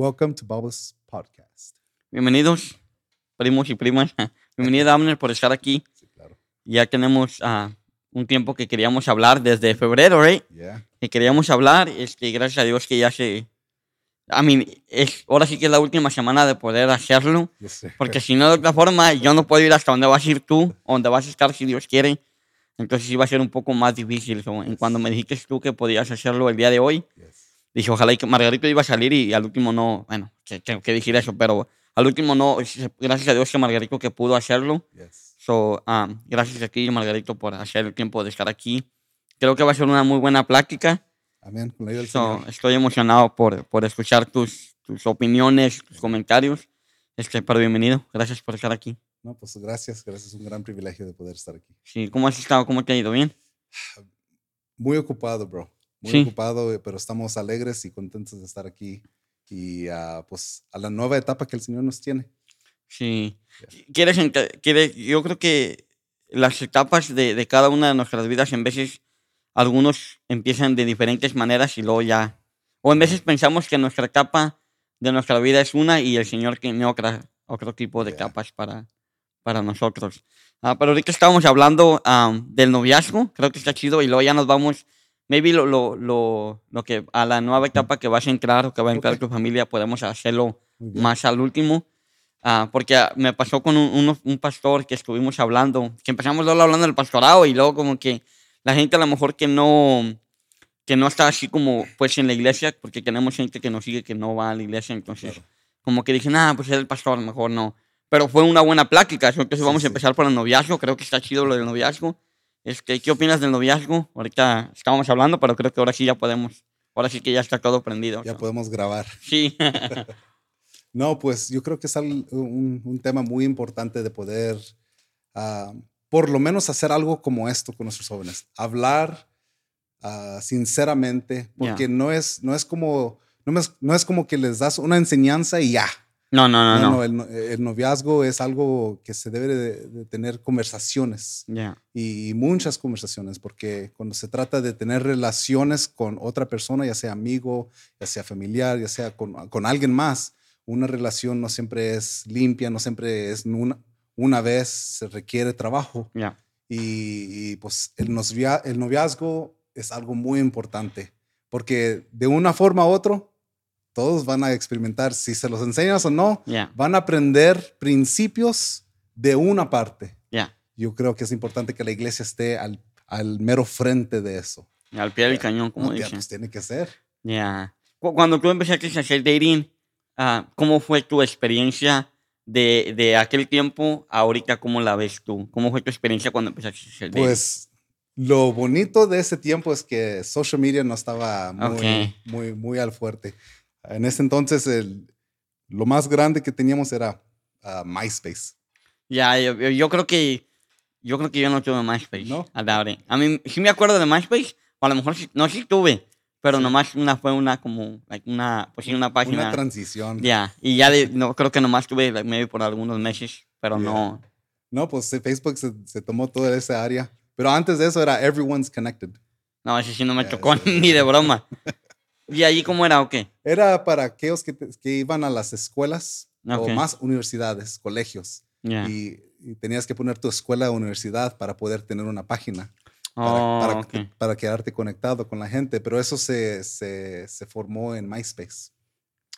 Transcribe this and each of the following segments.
Welcome to Bubbles Podcast. Bienvenidos, primos y primas. Bienvenido, Abner, por estar aquí. Sí, claro. Ya tenemos ah, un tiempo que queríamos hablar desde febrero, ¿right? Yeah. Que queríamos hablar. Este, gracias a Dios que ya se. A mí, es, ahora sí que es la última semana de poder hacerlo. Yes. Porque si no, de otra forma, yo no puedo ir hasta donde vas a ir tú, donde vas a estar si Dios quiere. Entonces iba a ser un poco más difícil. So, en cuando me dijiste tú que podías hacerlo el día de hoy, Yes. Dije, ojalá y que Margarito iba a salir y, al último no, bueno, que, que, que decir eso, pero al último no, gracias a Dios que Margarito que pudo hacerlo. Yes. So, um, gracias a ti, Margarito, por hacer el tiempo de estar aquí. Creo que va a ser una muy buena plática. Amén. So, estoy emocionado por, por escuchar tus, tus opiniones, tus comentarios. Este, pero bienvenido, gracias por estar aquí. No, pues gracias. Gracias. Es un gran privilegio de poder estar aquí. Sí, ¿Cómo has estado? ¿Cómo te ha ido? ¿Bien? Muy ocupado, bro. Muy Sí. ocupado, eh, pero estamos alegres y contentos de estar aquí. Y ah, pues a la nueva etapa que el Señor nos tiene. Sí. ¿Quieres, ente- quieres- yo creo que las etapas de, de cada una de nuestras vidas, en veces, algunos empiezan de diferentes maneras y luego ya. O en veces pensamos que nuestra etapa de nuestra vida es una y el Señor tiene otra, otro tipo de Yeah. etapas para, para nosotros. Ah, pero ahorita estábamos hablando am, del noviazgo, creo que está chido, y luego ya nos vamos, maybe lo, lo, lo, lo que a la nueva etapa que vas a entrar o que va a entrar Ok. tu familia, podemos hacerlo más al último. Ah, porque ah, me pasó con un, uno- un pastor que estuvimos hablando, que empezamos luego hablando del pastorado y luego como que la gente a lo mejor que no, que no está así como pues en la iglesia, porque tenemos gente que nos sigue que no va a la iglesia, entonces Claro. como que dije, nada, pues es el pastor, mejor no. Pero fue una buena plática, entonces Sí, vamos sí. a empezar por el noviazgo, creo que está chido lo del noviazgo. Este, ¿Qué opinas del noviazgo? Ahorita estábamos hablando, pero creo que ahora sí ya podemos, ahora sí que ya está todo prendido. Ya podemos grabar. Sí, No, pues yo creo que es un, un tema muy importante de poder, ah, por lo menos, hacer algo como esto con nuestros jóvenes. Hablar ah, sinceramente, porque no, es, no, es como, no, es, no es como que les das una enseñanza y ya. No, no, no, No, el, no- el noviazgo es algo que se debe de, de tener conversaciones y muchas conversaciones, porque cuando se trata de tener relaciones con otra persona, ya sea amigo, ya sea familiar, ya sea con, con alguien más, una relación no siempre es limpia, no siempre es una, una vez, se requiere trabajo. Y, pues el, novia- el noviazgo es algo muy importante, porque de una forma u otra, todos van a experimentar, si se los enseñas o no, Ya. van a aprender principios de una parte Ya. yo creo que es importante que la iglesia esté al, al mero frente de eso. Al pie del cañón, como No, dicen. pues tiene que ser. Ya. Cu- Cuando tú empezaste a hacer dating, ah, ¿cómo fue tu experiencia de, de aquel tiempo ahorita? ¿Cómo la ves tú? ¿Cómo fue tu experiencia cuando empezaste a hacer dating? Pues lo bonito de ese tiempo es que social media no estaba muy, Ok. muy, muy al fuerte. En ese entonces, el, lo más grande que teníamos era ah, MySpace. Ya, yo, yo- yo creo que yo creo que yo no tuve MySpace. ¿No? A la hora. A mí sí me acuerdo de MySpace, o a lo mejor no sí tuve, pero Sí. nomás una fue una como like, una pues sí una página. Una transición. Ya, y ya de, no creo que nomás tuve like, maybe por algunos meses, pero Ya. no. No, pues Facebook se, se tomó toda esa área. Pero antes de eso era Everyone's Connected. No, ese sí no me tocó eso- ni de broma. ¿Y allí cómo era o qué? Era para aquellos que, te- que iban a las escuelas Ok. o más universidades, colegios. Ya. y, y tenías que poner tu escuela o universidad para poder tener una página, para, Oh, para, ok. para quedarte conectado con la gente, pero eso se, se, se formó en MySpace.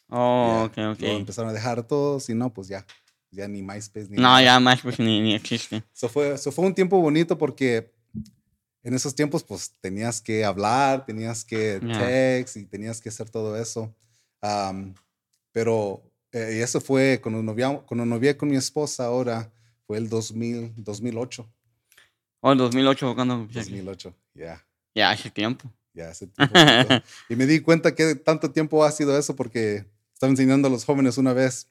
Oh, Ya, ok, ok. Lo empezaron a dejar todos y no, pues ya, ya ni MySpace ni No, nada. ya pues ni, ni existe. Eso fue, eso fue un tiempo bonito porque en esos tiempos pues tenías que hablar, tenías que text y tenías que hacer todo eso. Am, pero eh, y eso fue cuando novia, cuando novié con mi esposa ahora, fue el 2000, 2008. Oh, el 2008 fue cuando empecé. 2008, ya, Ya, hace tiempo. ya hace tiempo. y me di cuenta que tanto tiempo ha sido eso porque estaba enseñando a los jóvenes una vez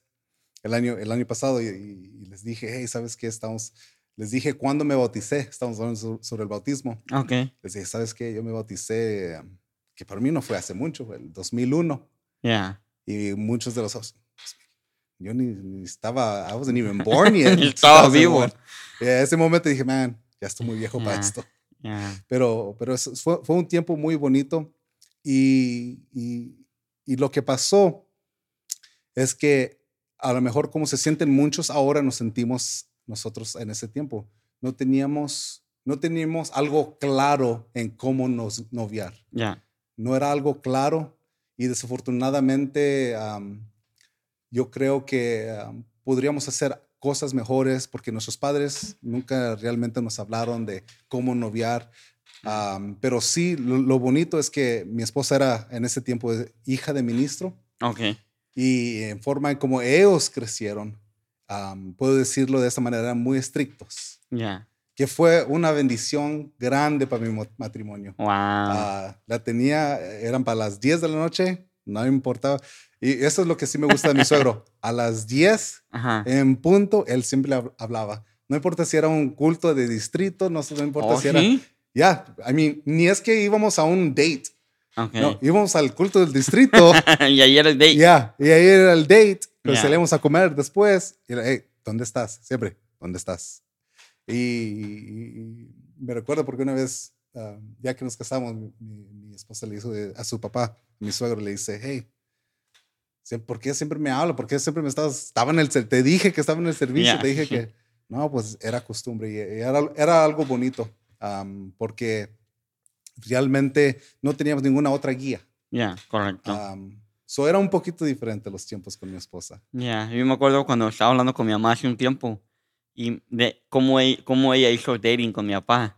el año, el año pasado y, y- y les dije, hey, ¿sabes qué? Estamos, les dije cuándo me bauticé, estamos hablando so- sobre el bautismo. Ok. Les dije, ¿sabes qué? Yo me bauticé, que para mí no fue hace mucho, fue el 2001. Ya. Y muchos de los... Yo ni, ni estaba, I wasn't even born yet. Ni estaba vivo. Y a ese momento dije, man, ya estoy muy viejo para Ya. esto. Ya. Pero, pero eso fue, fue un tiempo muy bonito y, y, y lo que pasó es que a lo mejor como se sienten muchos ahora nos sentimos nosotros en ese tiempo. No teníamos, no teníamos algo claro en cómo nos noviar. Ya. No era algo claro y desafortunadamente yo creo que podríamos hacer cosas mejores porque nuestros padres nunca realmente nos hablaron de cómo noviar. pero sí, lo, bonito es que mi esposa era en ese tiempo hija de ministro. Ok. Y en forma en como ellos crecieron, puedo decirlo de esta manera, muy estrictos. Ya. Que fue una bendición grande para mi matrimonio. Wow. Ah, la tenía, eran para las 10 de la noche, no importaba. Y eso es lo que sí me gusta de mi suegro. A las 10 en punto, él siempre hablaba. No importa si era un culto de distrito, no, no importa oh, si era. Ya, I mean, ni es que íbamos a un date. No, íbamos al culto del distrito. y ahí era el date. Ya, y ahí era el date. Pero salíamos a comer después. Y era, hey, ¿dónde estás? Siempre, ¿dónde estás? Y, me recuerdo porque una vez, ah, ya que nos casamos, mi, esposa le hizo a su papá, mi suegro le dice, hey, ¿por qué siempre me habla? ¿Por qué siempre me estás, estaba en el, te dije que estaba en el servicio, te dije que, no, pues era costumbre y era, era algo bonito, porque realmente no teníamos ninguna otra guía. Ya, correcto. So era un poquito diferente los tiempos con mi esposa. Ya, yo me acuerdo cuando estaba hablando con mi mamá hace un tiempo y de cómo, ella, cómo ella hizo dating con mi papá.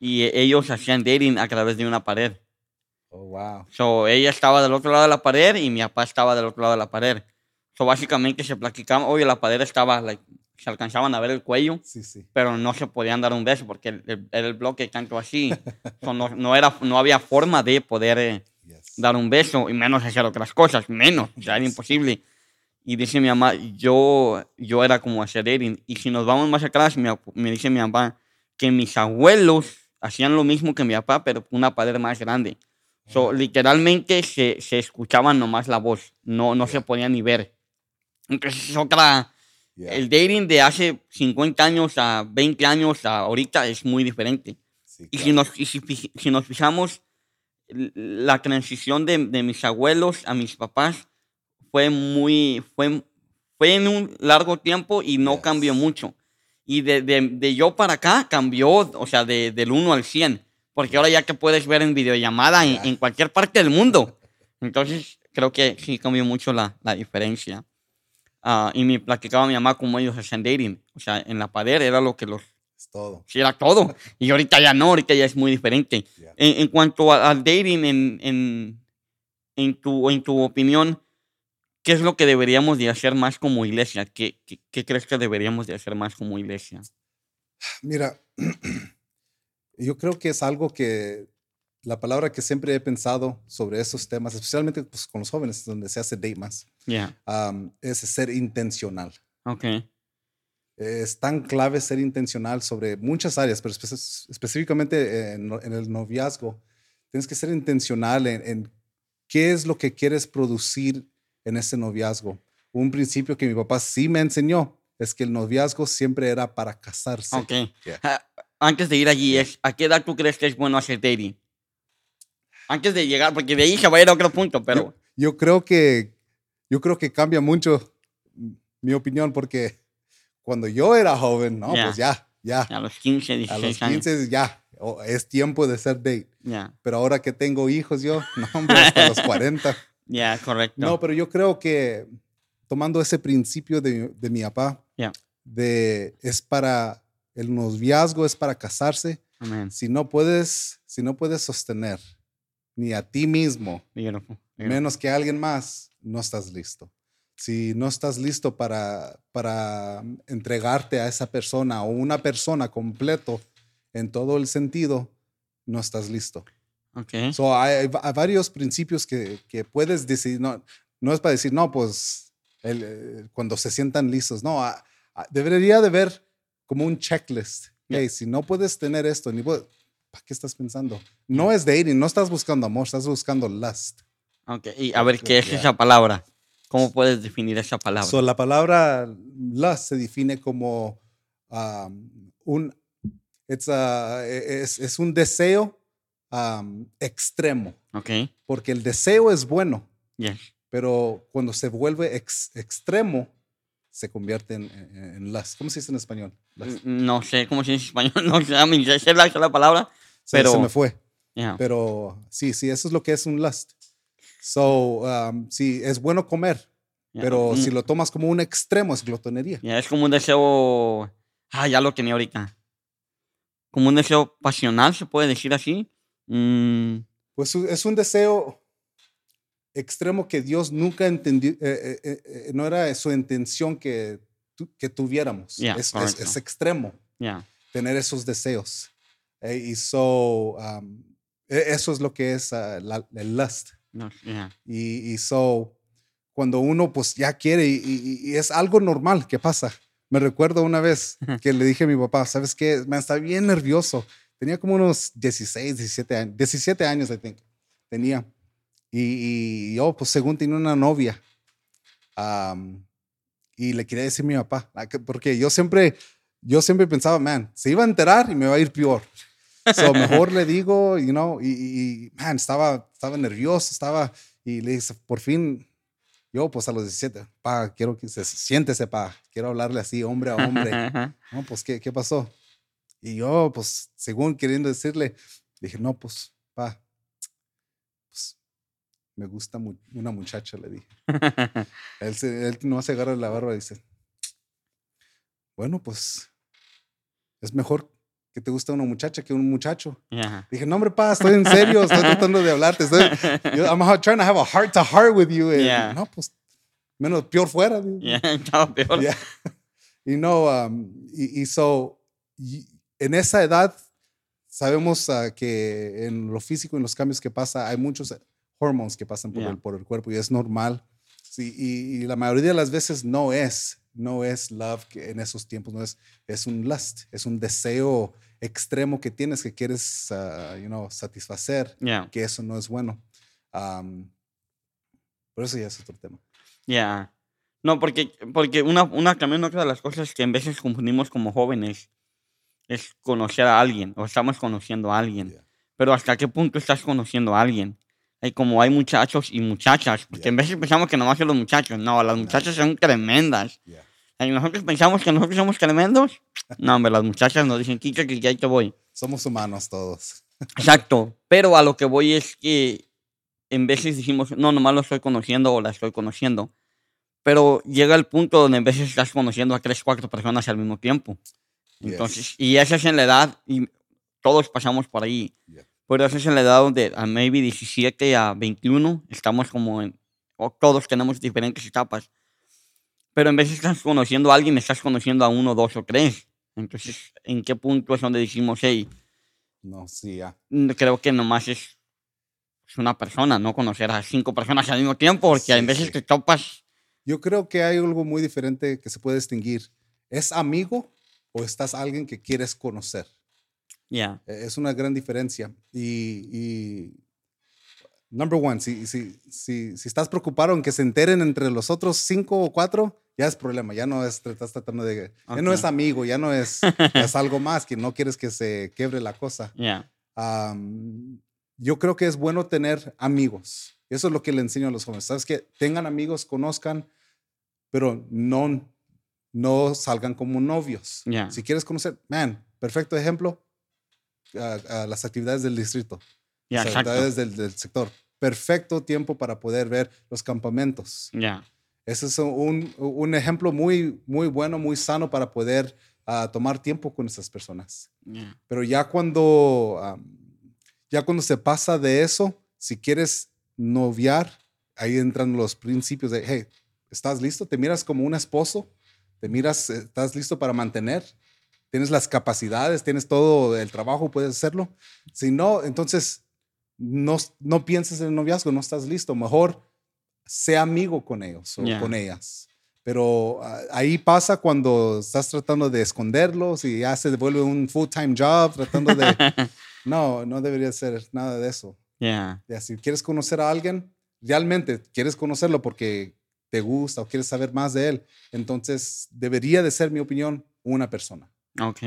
Y ellos hacían dating a través de una pared. Oh, wow. So, ella estaba del otro lado de la pared y mi papá estaba del otro lado de la pared. So, básicamente se platicaban, oye, la pared estaba, like, se alcanzaban a ver el cuello, sí, sí. pero no se podían dar un beso porque era el bloque tanto así. so, no, no, era, no había forma de poder eh, dar un beso y menos hacer otras cosas, menos, o sea, era imposible. Y dice mi mamá, yo, yo era como hacer dating. Y si nos vamos más atrás, me, me dice mi mamá que mis abuelos hacían lo mismo que mi papá, pero una pared más grande. So, literalmente se, se escuchaban nomás la voz, no, no se podía ni ver. Entonces es otra... El dating de hace 50 años a 20 años a ahorita es muy diferente. Y, si nos, y si, si, nos fijamos, la transición de, de, mis abuelos a mis papás fue muy, fue, fue en un largo tiempo y no cambió mucho. Y de, de, de, yo para acá cambió, o sea, de, del 1 al 100 porque ahora ya que puedes ver en videollamada en, cualquier parte del mundo. Entonces, creo que sí cambió mucho la, la diferencia. Uh, y me platicaba mi mamá cómo ellos hacían dating. O sea, en la pared era lo que los... Todo. Sí, era todo. Y ahorita ya no, ahorita ya es muy diferente. En, en, cuanto al dating, en, en, en, tu, en tu opinión, ¿qué es lo que deberíamos de hacer más como iglesia? ¿Qué, qué, qué crees que deberíamos de hacer más como iglesia? Mira, yo creo que es algo que la palabra que siempre he pensado sobre esos temas, especialmente pues, con los jóvenes, donde se hace date más, es ser intencional. Ok. Es tan clave ser intencional sobre muchas áreas, pero específicamente en, el noviazgo. Tienes que ser intencional en, en, qué es lo que quieres producir en ese noviazgo. Un principio que mi papá sí me enseñó es que el noviazgo siempre era para casarse. Ok antes de ir allí es, ¿a qué edad tú crees que es bueno hacer dating? Antes de llegar, porque de ahí se va a ir a otro punto, pero... Yo, creo que, yo creo que cambia mucho mi opinión, porque cuando yo era joven, no, pues ya, ya. A los 15, 16 A los 15 ya, es tiempo de ser date. Ya. Pero ahora que tengo hijos yo, no, hombre, hasta los 40. Ya, correcto. No, pero yo creo que tomando ese principio de, de mi papá, de es para el noviazgo es para casarse. Si no puedes, si no puedes sostener ni a ti mismo, menos que a alguien más, no estás listo. Si no estás listo para, para entregarte a esa persona o una persona completo en todo el sentido, no estás listo. Okay. So hay, varios principios que, que, puedes decir, no, no es para decir, no, pues el, cuando se sientan listos, no, debería de ver como un checklist. Hey, si no puedes tener esto, ni ¿para qué estás pensando? No es dating, no estás buscando amor, estás buscando lust. Ok, y a ver, ¿qué es esa palabra? ¿Cómo puedes definir esa palabra? So, la palabra lust se define como um, un, it's es, es, un deseo um, extremo. Ok. Porque el deseo es bueno. Yes pero cuando se vuelve ex- extremo, se convierte en, en, en lust. ¿Cómo se dice en español? Lust. No sé cómo se dice en español, no sé, a sé la, la palabra. Pero- se me fue. Yeah. Pero sí, sí, eso es lo que es un lust. So, um, sí, es bueno comer, yeah. pero Mm, si lo tomas como un extremo es glotonería. yeah, es como un deseo. Ah, ya lo tenía ahorita. Como un deseo pasional, se puede decir así. Mm, Pues es un deseo extremo que Dios nunca entendió, eh, eh, eh, eh, no era su intención que, tu- que tuviéramos. Ya, es, es- es extremo yeah. tener esos deseos. Eh, y so, um, e- eso es lo que es ah, la- el lust. No, yeah. Y, y so, cuando uno pues ya quiere y, y- y es algo normal que pasa. Me recuerdo una vez que le dije a mi papá, ¿sabes qué? Me está bien nervioso. Tenía como unos 16, 17 años, 17 años, I think, tenía. Y, yo, pues según tenía una novia. am, y le quería decir a mi papá, ah, que- porque yo siempre, yo siempre pensaba, man, se iba a enterar y me va a ir peor. So, mejor le digo, you know, y, man, estaba, estaba nervioso, estaba, y le dije, por fin, yo pues a los 17, pa, quiero que se siéntese, pa, quiero hablarle así, hombre a hombre. No, pues, ¿qué, ¿qué pasó? Y yo, pues, según queriendo decirle, dije, no, pues, pa, pues, me gusta mu- una muchacha, le dije. Él, se, él no se agarra la barba y dice, bueno, pues, es mejor que te guste una muchacha que un muchacho. yeah. Dije, no, hombre, pa, estoy en serio, estoy tratando de hablarte. Estoy, yo, I'm trying to have a heart to heart with you. eh, Yeah. No, pues, menos peor fuera. Yeah, estaba peor. Yeah. Y no, um, y, y so, y en esa edad sabemos ah, que en lo físico, en los cambios que pasa, hay muchos hormones que pasan por, el, por el cuerpo y es normal. Sí, y, y la mayoría de las veces no es, no es love que en esos tiempos, no es, es un lust, es un deseo extremo que tienes que quieres, ah, you know, satisfacer, Yeah. que eso no es bueno. Um, pero eso ya es otro tema. Ya. No, porque, porque una, una, también otra de las cosas que en veces confundimos como jóvenes es conocer a alguien o estamos conociendo a alguien. Yeah. Pero ¿hasta qué punto estás conociendo a alguien? Hay como hay muchachos y muchachas, porque Yeah. en veces pensamos que nomás son los muchachos. No, las muchachas son tremendas. Yeah. Y nosotros pensamos que nosotros somos tremendos. No, hombre, las muchachas nos dicen, quita que ya ahí te voy. Somos humanos todos. Exacto. Pero a lo que voy es que en veces decimos, no, nomás lo estoy conociendo o la estoy conociendo. Pero llega el punto donde en veces estás conociendo a tres, cuatro personas al mismo tiempo. Yes. Entonces, y esa es en la edad, y todos pasamos por ahí. Yeah. Pero esa es en la edad donde a maybe 17 a 21 estamos como en, o todos tenemos diferentes etapas. Pero en vez de estás conociendo a alguien, estás conociendo a uno, dos o tres. Entonces, ¿en qué punto es donde decimos, hey, No, sí, ya. mm, creo que nomás es, es una persona, no conocer a cinco personas al mismo tiempo, porque Sí, a veces sí. te topas. Yo creo que hay algo muy diferente que se puede distinguir. ¿Es amigo o estás alguien que quieres conocer? Ya, Eh, Es una gran diferencia. Y, y number one, si, si, si, si estás preocupado en que se enteren entre los otros cinco o cuatro, ya es problema. Ya no es, estás tratando de, ya no es amigo, ya no es, ya es algo más que no quieres que se quebre la cosa. ya, Am, yo creo que es bueno tener amigos. Eso es lo que le enseño a los jóvenes. ¿Sabes que Tengan amigos, conozcan, pero no, no salgan como novios. Ya. Si quieres conocer, man, perfecto ejemplo, a- a las actividades del distrito, ya, las actividades del, del sector. Perfecto tiempo para poder ver los campamentos. Ya, Ese es un, un ejemplo muy, muy bueno, muy sano para poder ah, tomar tiempo con esas personas. ya, Pero ya cuando, am, ya cuando se pasa de eso, si quieres noviar, ahí entran los principios de, hey, ¿estás listo? ¿Te miras como un esposo? ¿Te miras, estás listo para mantener? ¿Tienes las capacidades? ¿Tienes todo el trabajo? ¿Puedes hacerlo? Si no, entonces no, no pienses en el noviazgo, no estás listo. Mejor sea amigo con ellos o con ellas. Pero ah, ahí pasa cuando estás tratando de esconderlos y ya se vuelve un full-time job, tratando de... no, no debería ser nada de eso. ya, Ya, si quieres conocer a alguien, realmente quieres conocerlo porque te gusta o quieres saber más de él, entonces debería de ser, mi opinión, una persona. ok,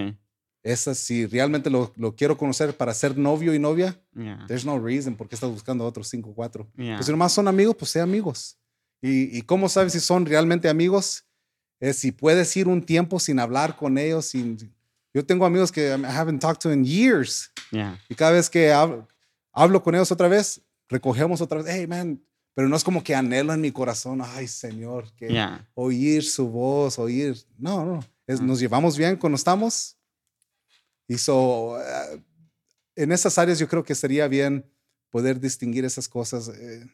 Esa, si realmente lo, lo quiero conocer para ser novio y novia, ya, there's no reason por qué estás buscando a otros cinco o cuatro. ya. Pues si nomás son amigos, pues sean amigos. ¿Y, ¿Y cómo sabes si son realmente amigos? Es si puedes ir un tiempo sin hablar con ellos, sin... Yo tengo amigos que I haven't talked to in years. Yeah. Y cada vez que hablo, hablo con ellos otra vez, recogemos otra vez, hey man, pero no es como que anhelo en mi corazón, ay Señor, que Yeah. oír su voz, oír. No, no, es, Mm. nos llevamos bien cuando estamos. Y so, eh, en esas áreas yo creo que sería bien poder distinguir esas cosas. eh,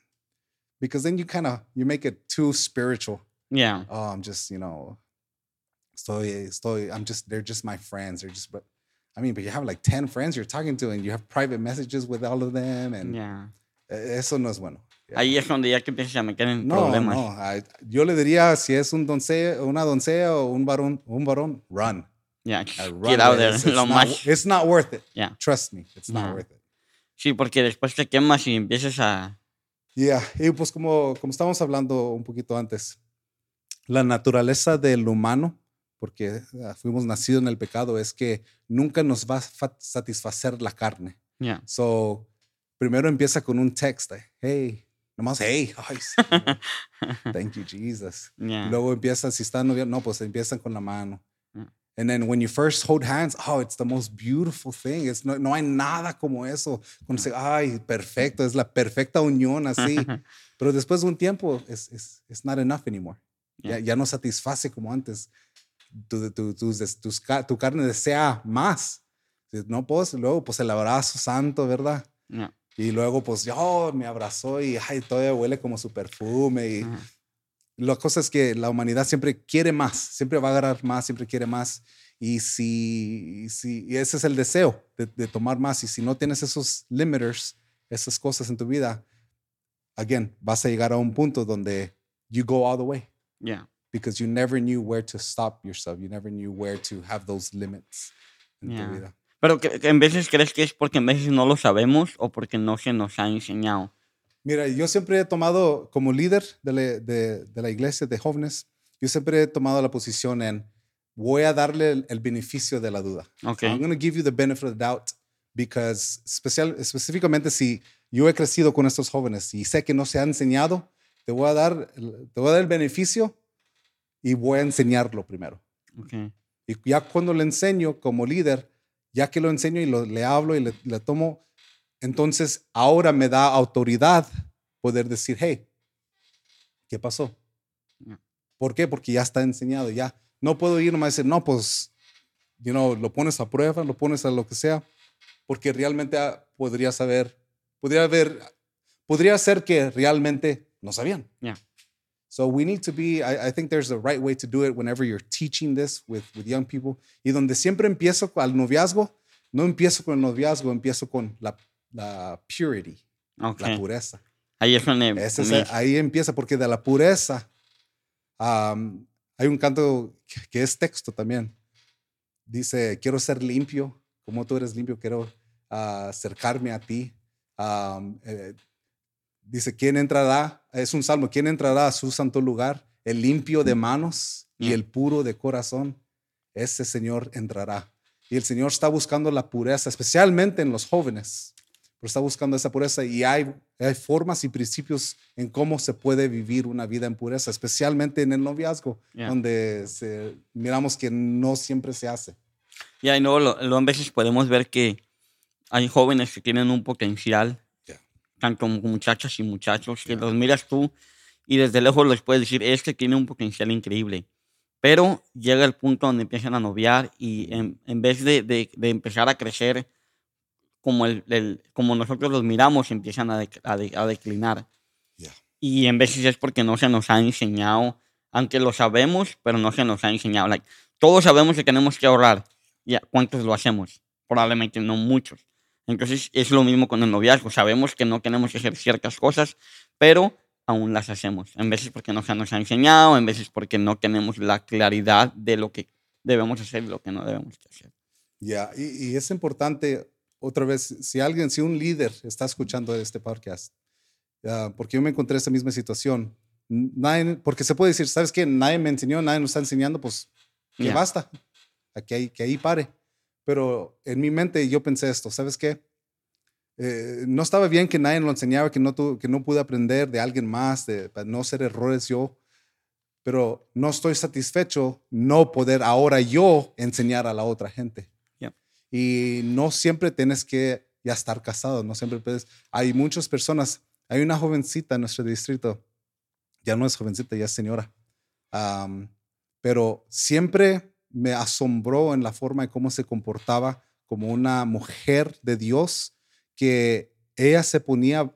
because then you kind of, you make it too spiritual. Yeah. Oh, I'm just, you know, estoy, estoy, I'm just, they're just my friends. They're just, but I mean, but you have like 10 friends you're talking to and you have private messages with all of them. And Yeah. eh, eso no es bueno. Yeah. Ahí es donde ya que empiezas a meter en No, problemas. no. I- yo le diría, si es un doncella, una doncella o un varón, un varón, run. Yeah. Get out there. It's, it's Lo not, más. it's not worth it. Yeah. Trust me, it's not worth it. Sí, porque después te quemas y empiezas a. Yeah. Y pues como, como estábamos hablando un poquito antes, la naturaleza del humano, porque ah, fuimos nacidos en el pecado, es que nunca nos va a fa- satisfacer la carne. Yeah. So, primero empieza con un texto. Hey, nomás, hey. Thank you, Jesus. Yeah. Y luego empiezan, si están no, pues empiezan con la mano. And then when you first hold hands, oh, it's the most beautiful thing. It's no, no hay nada como eso. Cuando se, ay, perfecto, es la perfecta unión así. Pero después de un tiempo, es it's, it's not enough anymore. Ya, Yeah. ya no satisface como antes. Tu, tu, ca- tu carne desea más. No, pues, luego, pues el abrazo santo, ¿verdad? Yeah. Y luego, pues, oh, me abrazó y ay, todavía huele como su perfume. Y, Ajá. La cosa es que la humanidad siempre quiere más, siempre va a agarrar más, siempre quiere más. Y si, si y ese es el deseo de, de tomar más. Y si no tienes esos limiters, esas cosas en tu vida, again, vas a llegar a un punto donde you go all the way Yeah. because you never knew where to stop yourself. You never knew where to have those limits en Yeah. tu vida. Pero que, que en veces crees que es porque en veces no lo sabemos o porque no se nos ha enseñado. Mira, yo siempre he tomado como líder de la, de, de la iglesia de jóvenes, yo siempre he tomado la posición en voy a darle el, el beneficio de la duda. Ok. I'm going to give you the benefit of the doubt because especial, específicamente si yo he crecido con estos jóvenes y sé que no se ha enseñado, te voy a dar, te voy a dar el beneficio y voy a enseñarlo primero. Ok. Y ya cuando le enseño como líder, ya que lo enseño y lo- le hablo y le, le tomo, entonces ahora me da autoridad poder decir, hey, ¿qué pasó? ¿Por qué? Porque ya está enseñado, ya. No puedo ir nomás y decir, no, pues, you know, lo pones a prueba, lo pones a lo que sea, porque realmente ah, podría saber, podría haber, podría ser que realmente no sabían. Yeah. So we need to be, I, I think there's a right way to do it whenever you're teaching this with, with young people. Y donde siempre empiezo al noviazgo, no empiezo con el noviazgo, empiezo con la, la purity, la pureza. Ahí es donde. Es- ahí empieza, porque de la pureza hay un canto que- que es texto también. Dice, quiero ser limpio, como tú eres limpio, quiero ah, acercarme a ti. Eh, dice, ¿quién entrará? Es un salmo, ¿quién entrará a su santo lugar? El limpio de manos y el puro de corazón. Ese Señor entrará. Y el Señor está buscando la pureza, especialmente en los jóvenes pero está buscando esa pureza y hay, hay formas y principios en cómo se puede vivir una vida en pureza, especialmente en el noviazgo, Yeah. donde se- miramos que no siempre se hace. Ya, y luego lo, luego en veces podemos ver que hay jóvenes que tienen un potencial, Yeah. tanto mu- muchachas y muchachos, que los miras tú y desde lejos les puedes decir, este tiene un potencial increíble. Pero llega el punto donde empiezan a noviar y en, en vez de, de- de empezar a crecer como, el, el- como nosotros los miramos, empiezan a, dec- a de- a declinar. Yeah. Y en veces es porque no se nos ha enseñado, aunque lo sabemos, pero no se nos ha enseñado. Like, todos sabemos que tenemos que ahorrar. Ya, ¿cuántos lo hacemos? Probablemente no muchos. Entonces es lo mismo con el noviazgo. Sabemos que no tenemos que hacer ciertas cosas, pero aún las hacemos. En veces porque no se nos ha enseñado, en veces porque no tenemos la claridad de lo que debemos hacer y lo que no debemos de hacer. Ya, y, y es importante, otra vez, si alguien, si un líder está escuchando este podcast, ah, porque yo me encontré esa misma situación, nadie, porque se puede decir, ¿sabes qué? Nadie me enseñó, nadie nos está enseñando, pues que basta, que ahí, que ahí pare. Pero en mi mente yo pensé esto, ¿sabes qué? eh, no estaba bien que nadie lo enseñaba, que no, que no pude aprender de alguien más, de, para no hacer errores yo, pero no estoy satisfecho no poder ahora yo enseñar a la otra gente. Y no siempre tienes que ya estar casado, no siempre puedes. Hay muchas personas, hay una jovencita en nuestro distrito, ya no es jovencita, ya es señora, pero siempre me asombró en la forma en cómo se comportaba como una mujer de Dios que ella se ponía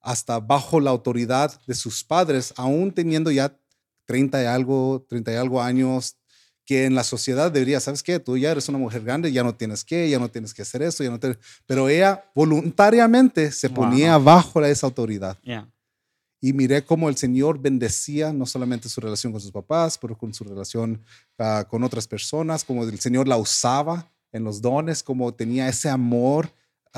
hasta bajo la autoridad de sus padres, aún teniendo ya 30 y algo, 30 y algo años, que en la sociedad debería, ¿sabes qué? Tú ya eres una mujer grande, ya no tienes que, ya no tienes que hacer eso, ya no Pero ella voluntariamente se ponía bajo esa autoridad. Y miré cómo el Señor bendecía no solamente su relación con sus papás, pero con su relación ah, con otras personas, como el Señor la usaba en los dones, como tenía ese amor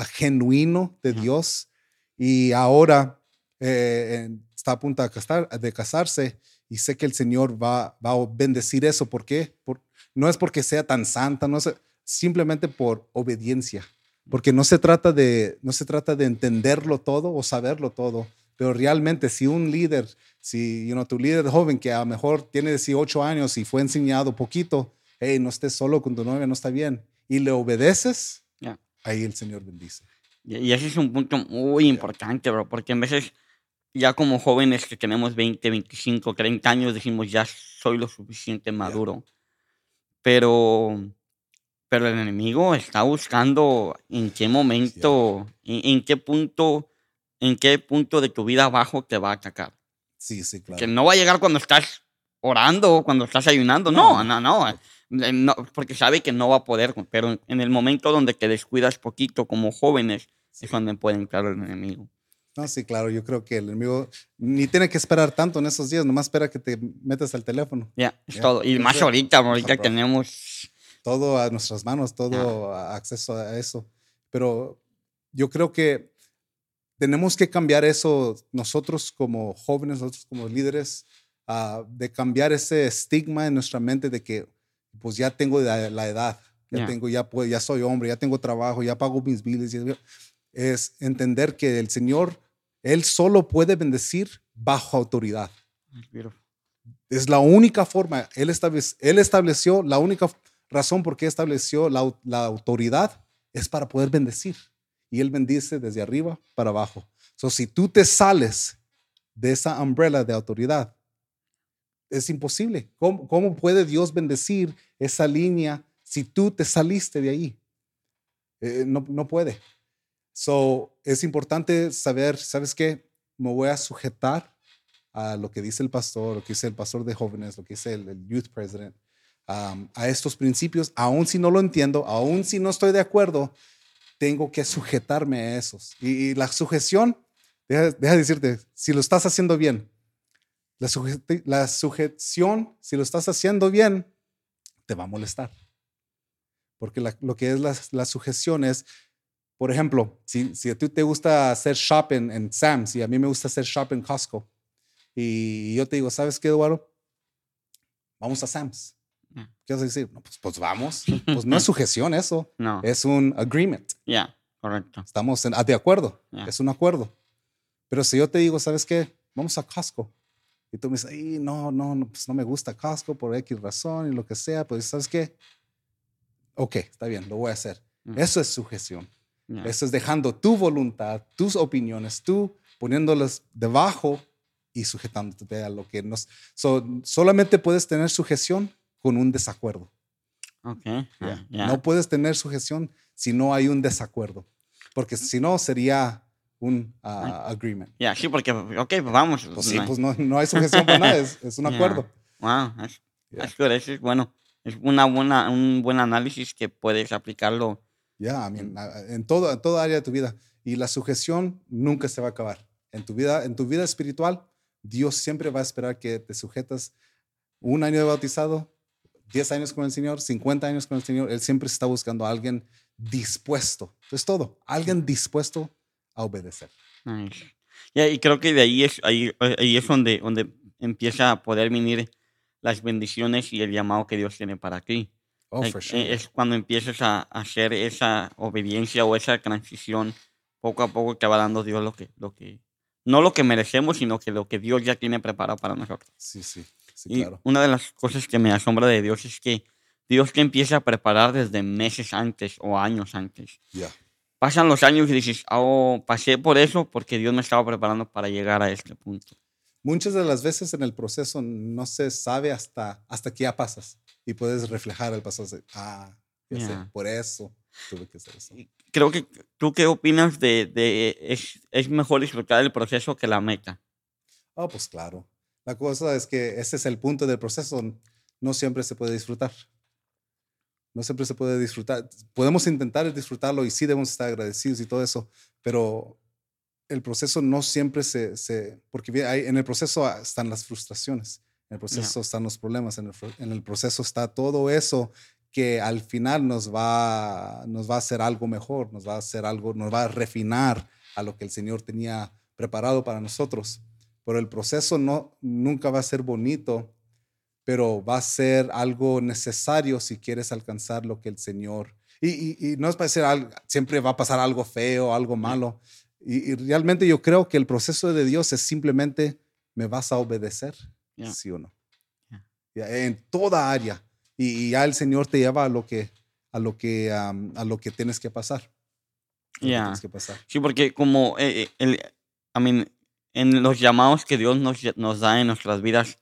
genuino de Dios y ahora eh, está a punto de, casarse y sé que el Señor va, va a bendecir eso. ¿Por qué? Por, no es porque sea tan santa, no es simplemente por obediencia, porque no se trata de, no se trata de entenderlo todo o saberlo todo, pero realmente si un líder, si you know, tu líder joven que a lo mejor tiene 18 años y fue enseñado poquito, hey, no estés solo con tu novia, no está bien, y le obedeces, ahí el Señor bendice. Y ese es un punto muy importante, bro, porque en veces ya como jóvenes que tenemos 20, 25, 30 años decimos ya soy lo suficiente maduro. Pero, pero el enemigo está buscando en qué momento, en, qué punto, en qué punto de tu vida abajo te va a atacar. Sí, sí, claro. Que no va a llegar cuando estás orando, cuando estás ayunando. No, no, no. Eh, no, porque sabe que no va a poder, pero en el momento donde te descuidas poquito como jóvenes es cuando puede entrar el enemigo. No, sí, claro, yo creo que el enemigo ni tiene que esperar tanto en esos días, nomás espera que te metas al teléfono. Ya, es todo. Y más ahorita, ahorita tenemos... Todo a nuestras manos, todo acceso a eso. Pero yo creo que tenemos que cambiar eso nosotros como jóvenes, nosotros como líderes, ah, de cambiar ese estigma en nuestra mente de que pues ya tengo la, edad, ya tengo, ya, pues, ya soy hombre, ya tengo trabajo, ya pago mis biles. Es entender que el Señor, Él solo puede bendecir bajo autoridad. Es la única forma, Él, estableció, él estableció, la única razón por qué estableció la, la autoridad es para poder bendecir. Y Él bendice desde arriba para abajo. So, si tú te sales de esa umbrella de autoridad, es imposible. ¿Cómo, ¿Cómo, puede Dios bendecir esa línea si tú te saliste de ahí? Eh, no, no, puede. So, es importante saber, ¿sabes qué? Me voy a sujetar a lo que dice el pastor, lo que dice el pastor de jóvenes, lo que dice el, youth president, um, a estos principios, aun si no lo entiendo, aun si no estoy de acuerdo, tengo que sujetarme a esos. Y, la sujeción, deja, deja decirte, si lo estás haciendo bien, la, sujeción, si lo estás haciendo bien, te va a molestar. Porque lo que es la, sujeción es, por ejemplo, si, si, a ti te gusta hacer shopping en Sam's y a mí me gusta hacer shopping en Costco, y yo te digo, ¿sabes qué, Eduardo? Vamos a Sam's. Mm. ¿Qué vas a decir? pues, pues, vamos. Pues no es sujeción eso. No. Es un agreement. Ya, correcto. Estamos de acuerdo. Es un acuerdo. Pero si yo te digo, ¿sabes qué? Vamos a Costco. Y tú me dices, no, no, no, pues no me gusta Costco por X razón y lo que sea, pues ¿sabes qué? Ok, está bien, lo voy a hacer. Mm. Eso es sujeción. Eso es dejando tu voluntad, tus opiniones, tú poniéndolas debajo y sujetándote a lo que nos... solamente puedes tener sujeción con un desacuerdo. Okay. Ah, no puedes tener sujeción si no hay un desacuerdo, porque si no sería un uh, agreement. Ya, sí, porque, ok, pues vamos. Pues sí, pues no, no hay sujeción para nada, es, es un acuerdo. Wow, es, es bueno. Es una buena, un buen análisis que puedes aplicarlo. Ya, en, todo, en toda área de tu vida. Y la sujeción nunca se va a acabar. En tu vida, en tu vida espiritual, Dios siempre va a esperar que te sujetas un año de bautizado, 10 años con el Señor, 50 años con el Señor. Él siempre está buscando a alguien dispuesto. Es todo. Alguien dispuesto a obedecer. y creo que de ahí es, ahí, ahí es donde, donde empieza a poder venir las bendiciones y el llamado que Dios tiene para ti. Oh, Es cuando empiezas a hacer esa obediencia o esa transición poco a poco te va dando Dios lo que, lo que, no lo que merecemos, sino que lo que Dios ya tiene preparado para nosotros. Sí, sí, sí, Y claro. una de las cosas que me asombra de Dios es que Dios te empieza a preparar desde meses antes o años antes. Ya. Pasan los años y dices, oh, pasé por eso porque Dios me estaba preparando para llegar a este punto. Muchas de las veces en el proceso no se sabe hasta, hasta que ya pasas y puedes reflejar el pasado. de, Ah, ya sé, Ya. por eso tuve que hacer eso. Creo que, ¿tú qué opinas de, de es, es mejor disfrutar el proceso que la meta? Oh, pues claro. La cosa es que ese es el punto del proceso. No siempre se puede disfrutar. No siempre se puede disfrutar. Podemos intentar disfrutarlo y sí debemos estar agradecidos y todo eso, pero el proceso no siempre se... se porque hay- en el proceso ah, están las frustraciones, en el proceso están los problemas, en el, fro- en el proceso está todo eso que al final nos va, nos va a hacer algo mejor, nos va a hacer algo, nos va a refinar a lo que el Señor tenía preparado para nosotros. Pero el proceso no, nunca va a ser bonito, pero va a ser algo necesario si quieres alcanzar lo que el Señor... Y, y- y no es para ser algo, siempre va a pasar algo feo, algo malo. Y, y realmente yo creo que el proceso de Dios es simplemente, ¿me vas a obedecer? Ya. ¿Sí o no? Ya, En toda área. Y, y ya el Señor te lleva a lo que, a lo que, am, a lo que tienes que pasar. Ya. tienes que pasar. Sí, porque como eh, eh, el, I mean, en los llamados que Dios nos, nos da en nuestras vidas,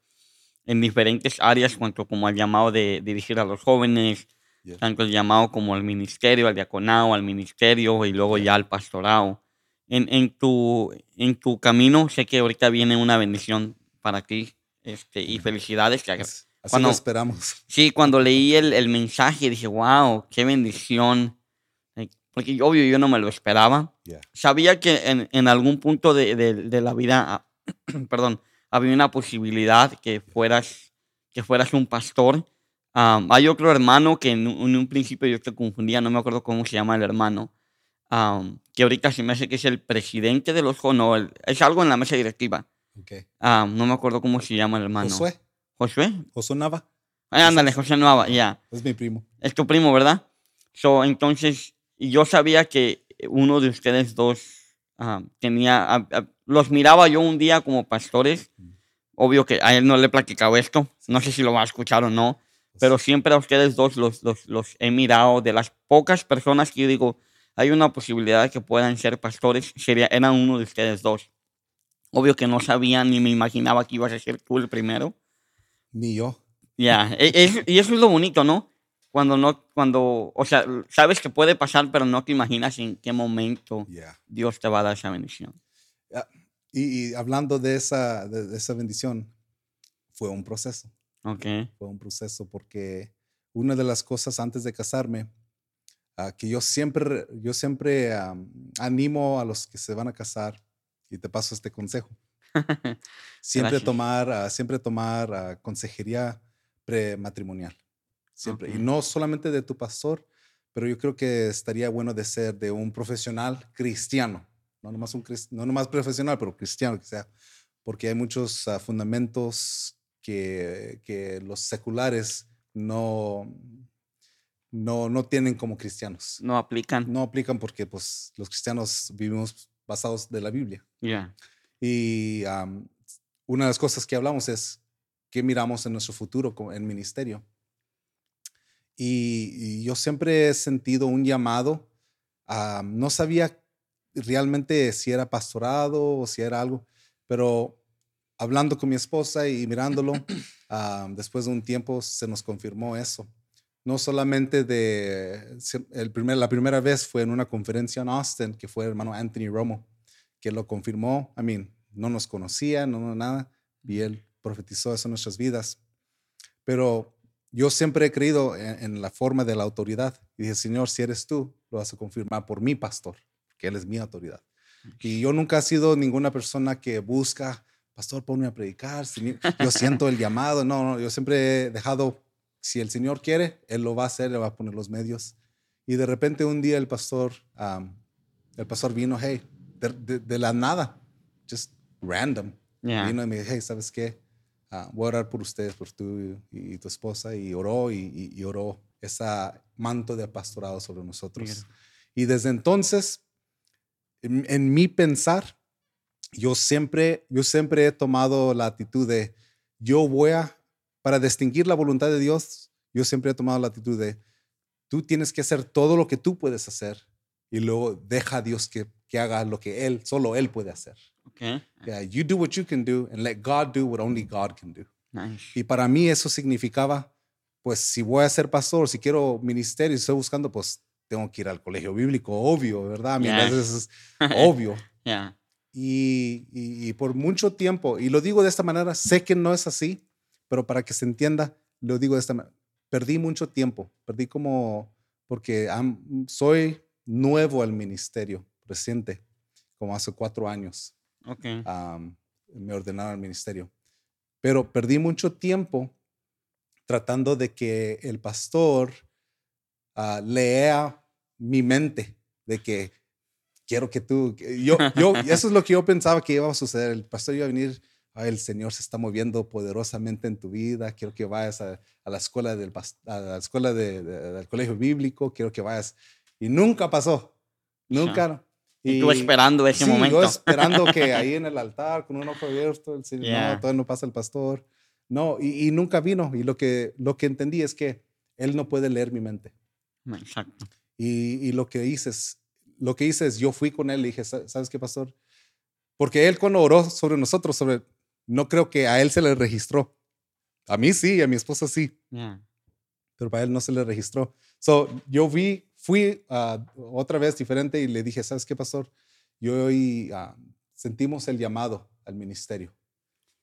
en diferentes áreas, cuanto como el llamado de dirigir a los jóvenes, Yeah. tanto el llamado como al ministerio, al diaconado, al ministerio y luego ya al pastorado. En, en, tu, en tu camino, sé que ahorita viene una bendición para ti este, y felicidades. Que. Así Cuando- lo esperamos. Sí, cuando leí el, el mensaje dije, wow, qué bendición. Porque obvio yo no me lo esperaba. Yeah. Sabía que en, en algún punto de, de- de la vida, ah, perdón, había una posibilidad que fueras, que fueras un pastor. Am, hay otro hermano que en, un- en un principio yo te confundía, no me acuerdo cómo se llama el hermano, am, que ahorita se me hace que es el presidente de los, no, el- es algo en la mesa directiva. Okay. Am, no me acuerdo cómo se llama el hermano. Josué, ¿Josué? Josué Nava, Ah, ándale, José Nueva, ya. es mi primo. Es tu primo, ¿verdad? So, entonces, yo sabía que uno de ustedes dos ah, tenía, ah, ah, los miraba yo un día como pastores. Obvio que a él no le he platicado esto, no sé si lo va a escuchar o no, pero siempre a ustedes dos los, los, los he mirado. De las pocas personas que yo digo, hay una posibilidad de que puedan ser pastores, sería, eran uno de ustedes dos. Obvio que no sabía ni me imaginaba que ibas a ser tú el primero. Ni yo. Ya, e- es- y eso es lo bonito, ¿no? Cuando no, cuando, o sea, sabes que puede pasar, pero no te imaginas en qué momento Yeah. Dios te va a dar esa bendición. Y, y hablando de esa, de, de esa bendición, fue un proceso. Ok. Fue un proceso porque una de las cosas antes de casarme, ah, que yo siempre, yo siempre animo a los que se van a casar, y te paso este consejo. Siempre tomar, ah, siempre tomar ah, consejería prematrimonial. Siempre. Y no solamente de tu pastor, pero yo creo que estaría bueno de ser de un profesional cristiano. No nomás, un, no nomás profesional, pero cristiano que sea. Porque hay muchos ah, fundamentos que, que los seculares no, no, no tienen como cristianos. No aplican. No aplican porque pues, los cristianos vivimos basados de la Biblia. Ya. Y am, una de las cosas que hablamos es qué miramos en nuestro futuro en ministerio. Y, y yo siempre he sentido un llamado. am, no sabía realmente si era pastorado o si era algo, pero hablando con mi esposa y mirándolo, después de un tiempo se nos confirmó eso. No solamente de, el primer, la primera vez fue en una conferencia en Austin, que fue el hermano Anthony Romo, que lo confirmó. I mean, no nos conocía, no, no nada, y él profetizó eso en nuestras vidas. Pero yo siempre he creído en, la forma de la autoridad. Y dije, Señor, si eres tú, lo vas a confirmar por mi pastor, porque él es mi autoridad. Y yo nunca he sido ninguna persona que busca, pastor, ponme a predicar. Yo siento el llamado. No, no, yo siempre he dejado, si el Señor quiere, Él lo va a hacer, le va a poner los medios. Y de repente un día el pastor, am, el pastor vino, hey, de, de- de la nada, just random. Ya. Vino y me dijo, hey, ¿sabes qué? Ah, voy a orar por ustedes, por tú y, y tu esposa. Y oró y, y- y oró ese manto de pastorado sobre nosotros. Mira. Y desde entonces en, en mi pensar, yo siempre, yo siempre he tomado la actitud de, yo voy a, para distinguir la voluntad de Dios, yo siempre he tomado la actitud de, tú tienes que hacer todo lo que tú puedes hacer y luego deja a Dios que, que haga lo que Él, solo Él puede hacer. Okay. Yeah, you do what you can do and let God do what only God can do. Nice. Y para mí eso significaba, pues si voy a ser pastor, si quiero ministerio, estoy buscando, pues tengo que ir al colegio bíblico, obvio, ¿verdad? A mí Yeah. es obvio. Yeah. Y, y- y por mucho tiempo, y lo digo de esta manera, sé que no es así, pero para que se entienda, lo digo de esta manera, perdí mucho tiempo, perdí como, porque am- soy nuevo al ministerio, reciente, como hace cuatro años Okay. am, me ordenaron al ministerio. Pero perdí mucho tiempo tratando de que el pastor ah, lea mi mente, de que quiero que tú, yo, yo, eso es lo que yo pensaba que iba a suceder. El pastor iba a venir, "Ay, el Señor se está moviendo poderosamente en tu vida, quiero que vayas a, a la escuela, del, a la escuela de- de- del colegio bíblico, quiero que vayas. Y nunca pasó, nunca. Y tú esperando ese sí, momento. Yo esperando que ahí en el altar, con un ojo abierto, el Señor, Yeah. no, todavía no pasa el pastor. No, y, y nunca vino. Y lo que, lo que entendí es que Él no puede leer mi mente. Exacto. Y, y lo que hice es, lo que hice es, yo fui con Él y dije, "¿Sa- ¿sabes qué, pastor? Porque Él cuando oró sobre nosotros, sobre, no creo que a Él se le registró. A mí sí, a mi esposa sí Yeah. pero para él no se le registró. So, yo vi, fui ah, otra vez diferente y le dije, ¿sabes qué, pastor? Yo hoy ah, sentimos el llamado al ministerio.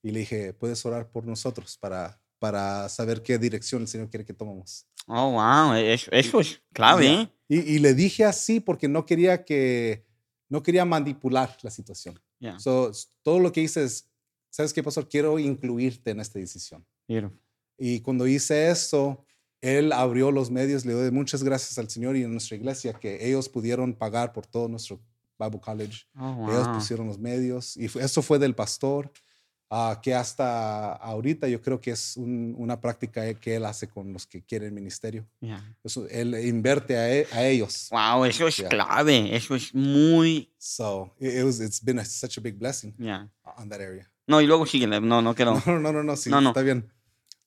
Y le dije, ¿puedes orar por nosotros para, para saber qué dirección el Señor quiere que tomemos? Oh, wow. Eso, eso es clave. ¿eh? Y, y le dije así porque no quería que, no quería manipular la situación. Yeah. So, todo lo que hice es, ¿sabes qué, pastor? Quiero incluirte en esta decisión. Beautiful. Y cuando hice eso, él abrió los medios, le doy muchas gracias al Señor y a nuestra iglesia que ellos pudieron pagar por todo nuestro Bible College. Oh, Ellos wow. pusieron los medios y eso fue del pastor, ah, que hasta ahorita yo creo que es un- una práctica que él hace con los que quieren ministerio. Yeah. Eso, él inverte a, e- a ellos. Wow, eso es Yeah. clave. Eso es muy. So it, it was, it's been a- such a big blessing Yeah. on that area. No, y luego síguele. No, no quiero. No, no, no, no, sí, No, no. está bien.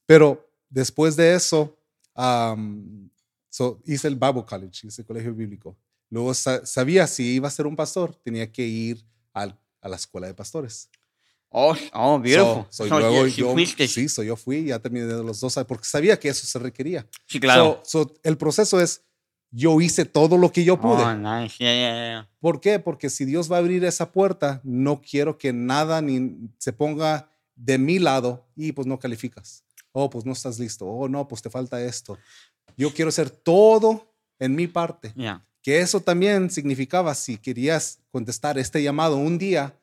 Pero después de eso, am, so, hice el Bible College, hice el colegio bíblico. Luego sa- sabía si iba a ser un pastor, tenía que ir al- a la escuela de pastores. Oh, oh, beautiful. So, so So, luego yo, fuiste. sí, yo fui, ya terminé de los dos porque sabía que eso se requería. Sí, claro. El proceso es, yo hice todo lo que yo pude. Oh, nice. Yeah, yeah, yeah. ¿Por qué? Porque si Dios va a abrir esa puerta, no quiero que nada ni se ponga de mi lado y pues no calificas. Oh, pues no estás listo. Oh, no, pues te falta esto. Yo quiero hacer todo en mi parte. Que eso también significaba si querías contestar este llamado un día,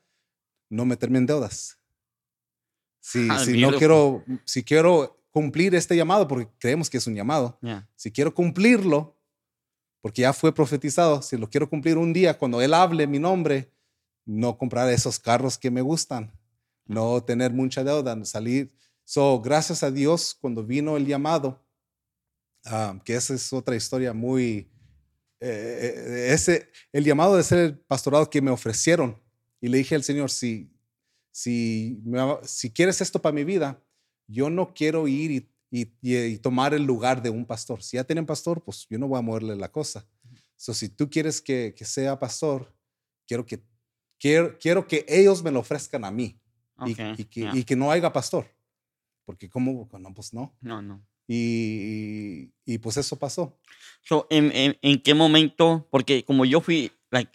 no meterme en deudas. Si, Ah, si no quiero, si quiero cumplir este llamado, porque creemos que es un llamado, si quiero cumplirlo, porque ya fue profetizado, si lo quiero cumplir un día, cuando Él hable mi nombre, no comprar esos carros que me gustan, no tener mucha deuda, salir. So, gracias a Dios, cuando vino el llamado, ah, que esa es otra historia muy, eh, eh, ese, el llamado de ser el pastorado que me ofrecieron, y le dije al Señor, si, si, si quieres esto para mi vida, yo no quiero ir y, y- y- y tomar el lugar de un pastor. Si ya tienen pastor, pues yo no voy a moverle la cosa. So, si tú quieres que, que sea pastor, quiero que, quiero, quiero que ellos me lo ofrezcan a mí y- Okay. y, que, yeah. y que no haya pastor. Porque como, no, pues no. No, no. Y, y, pues eso pasó. So, ¿en, en, en qué momento? Porque como yo fui, like,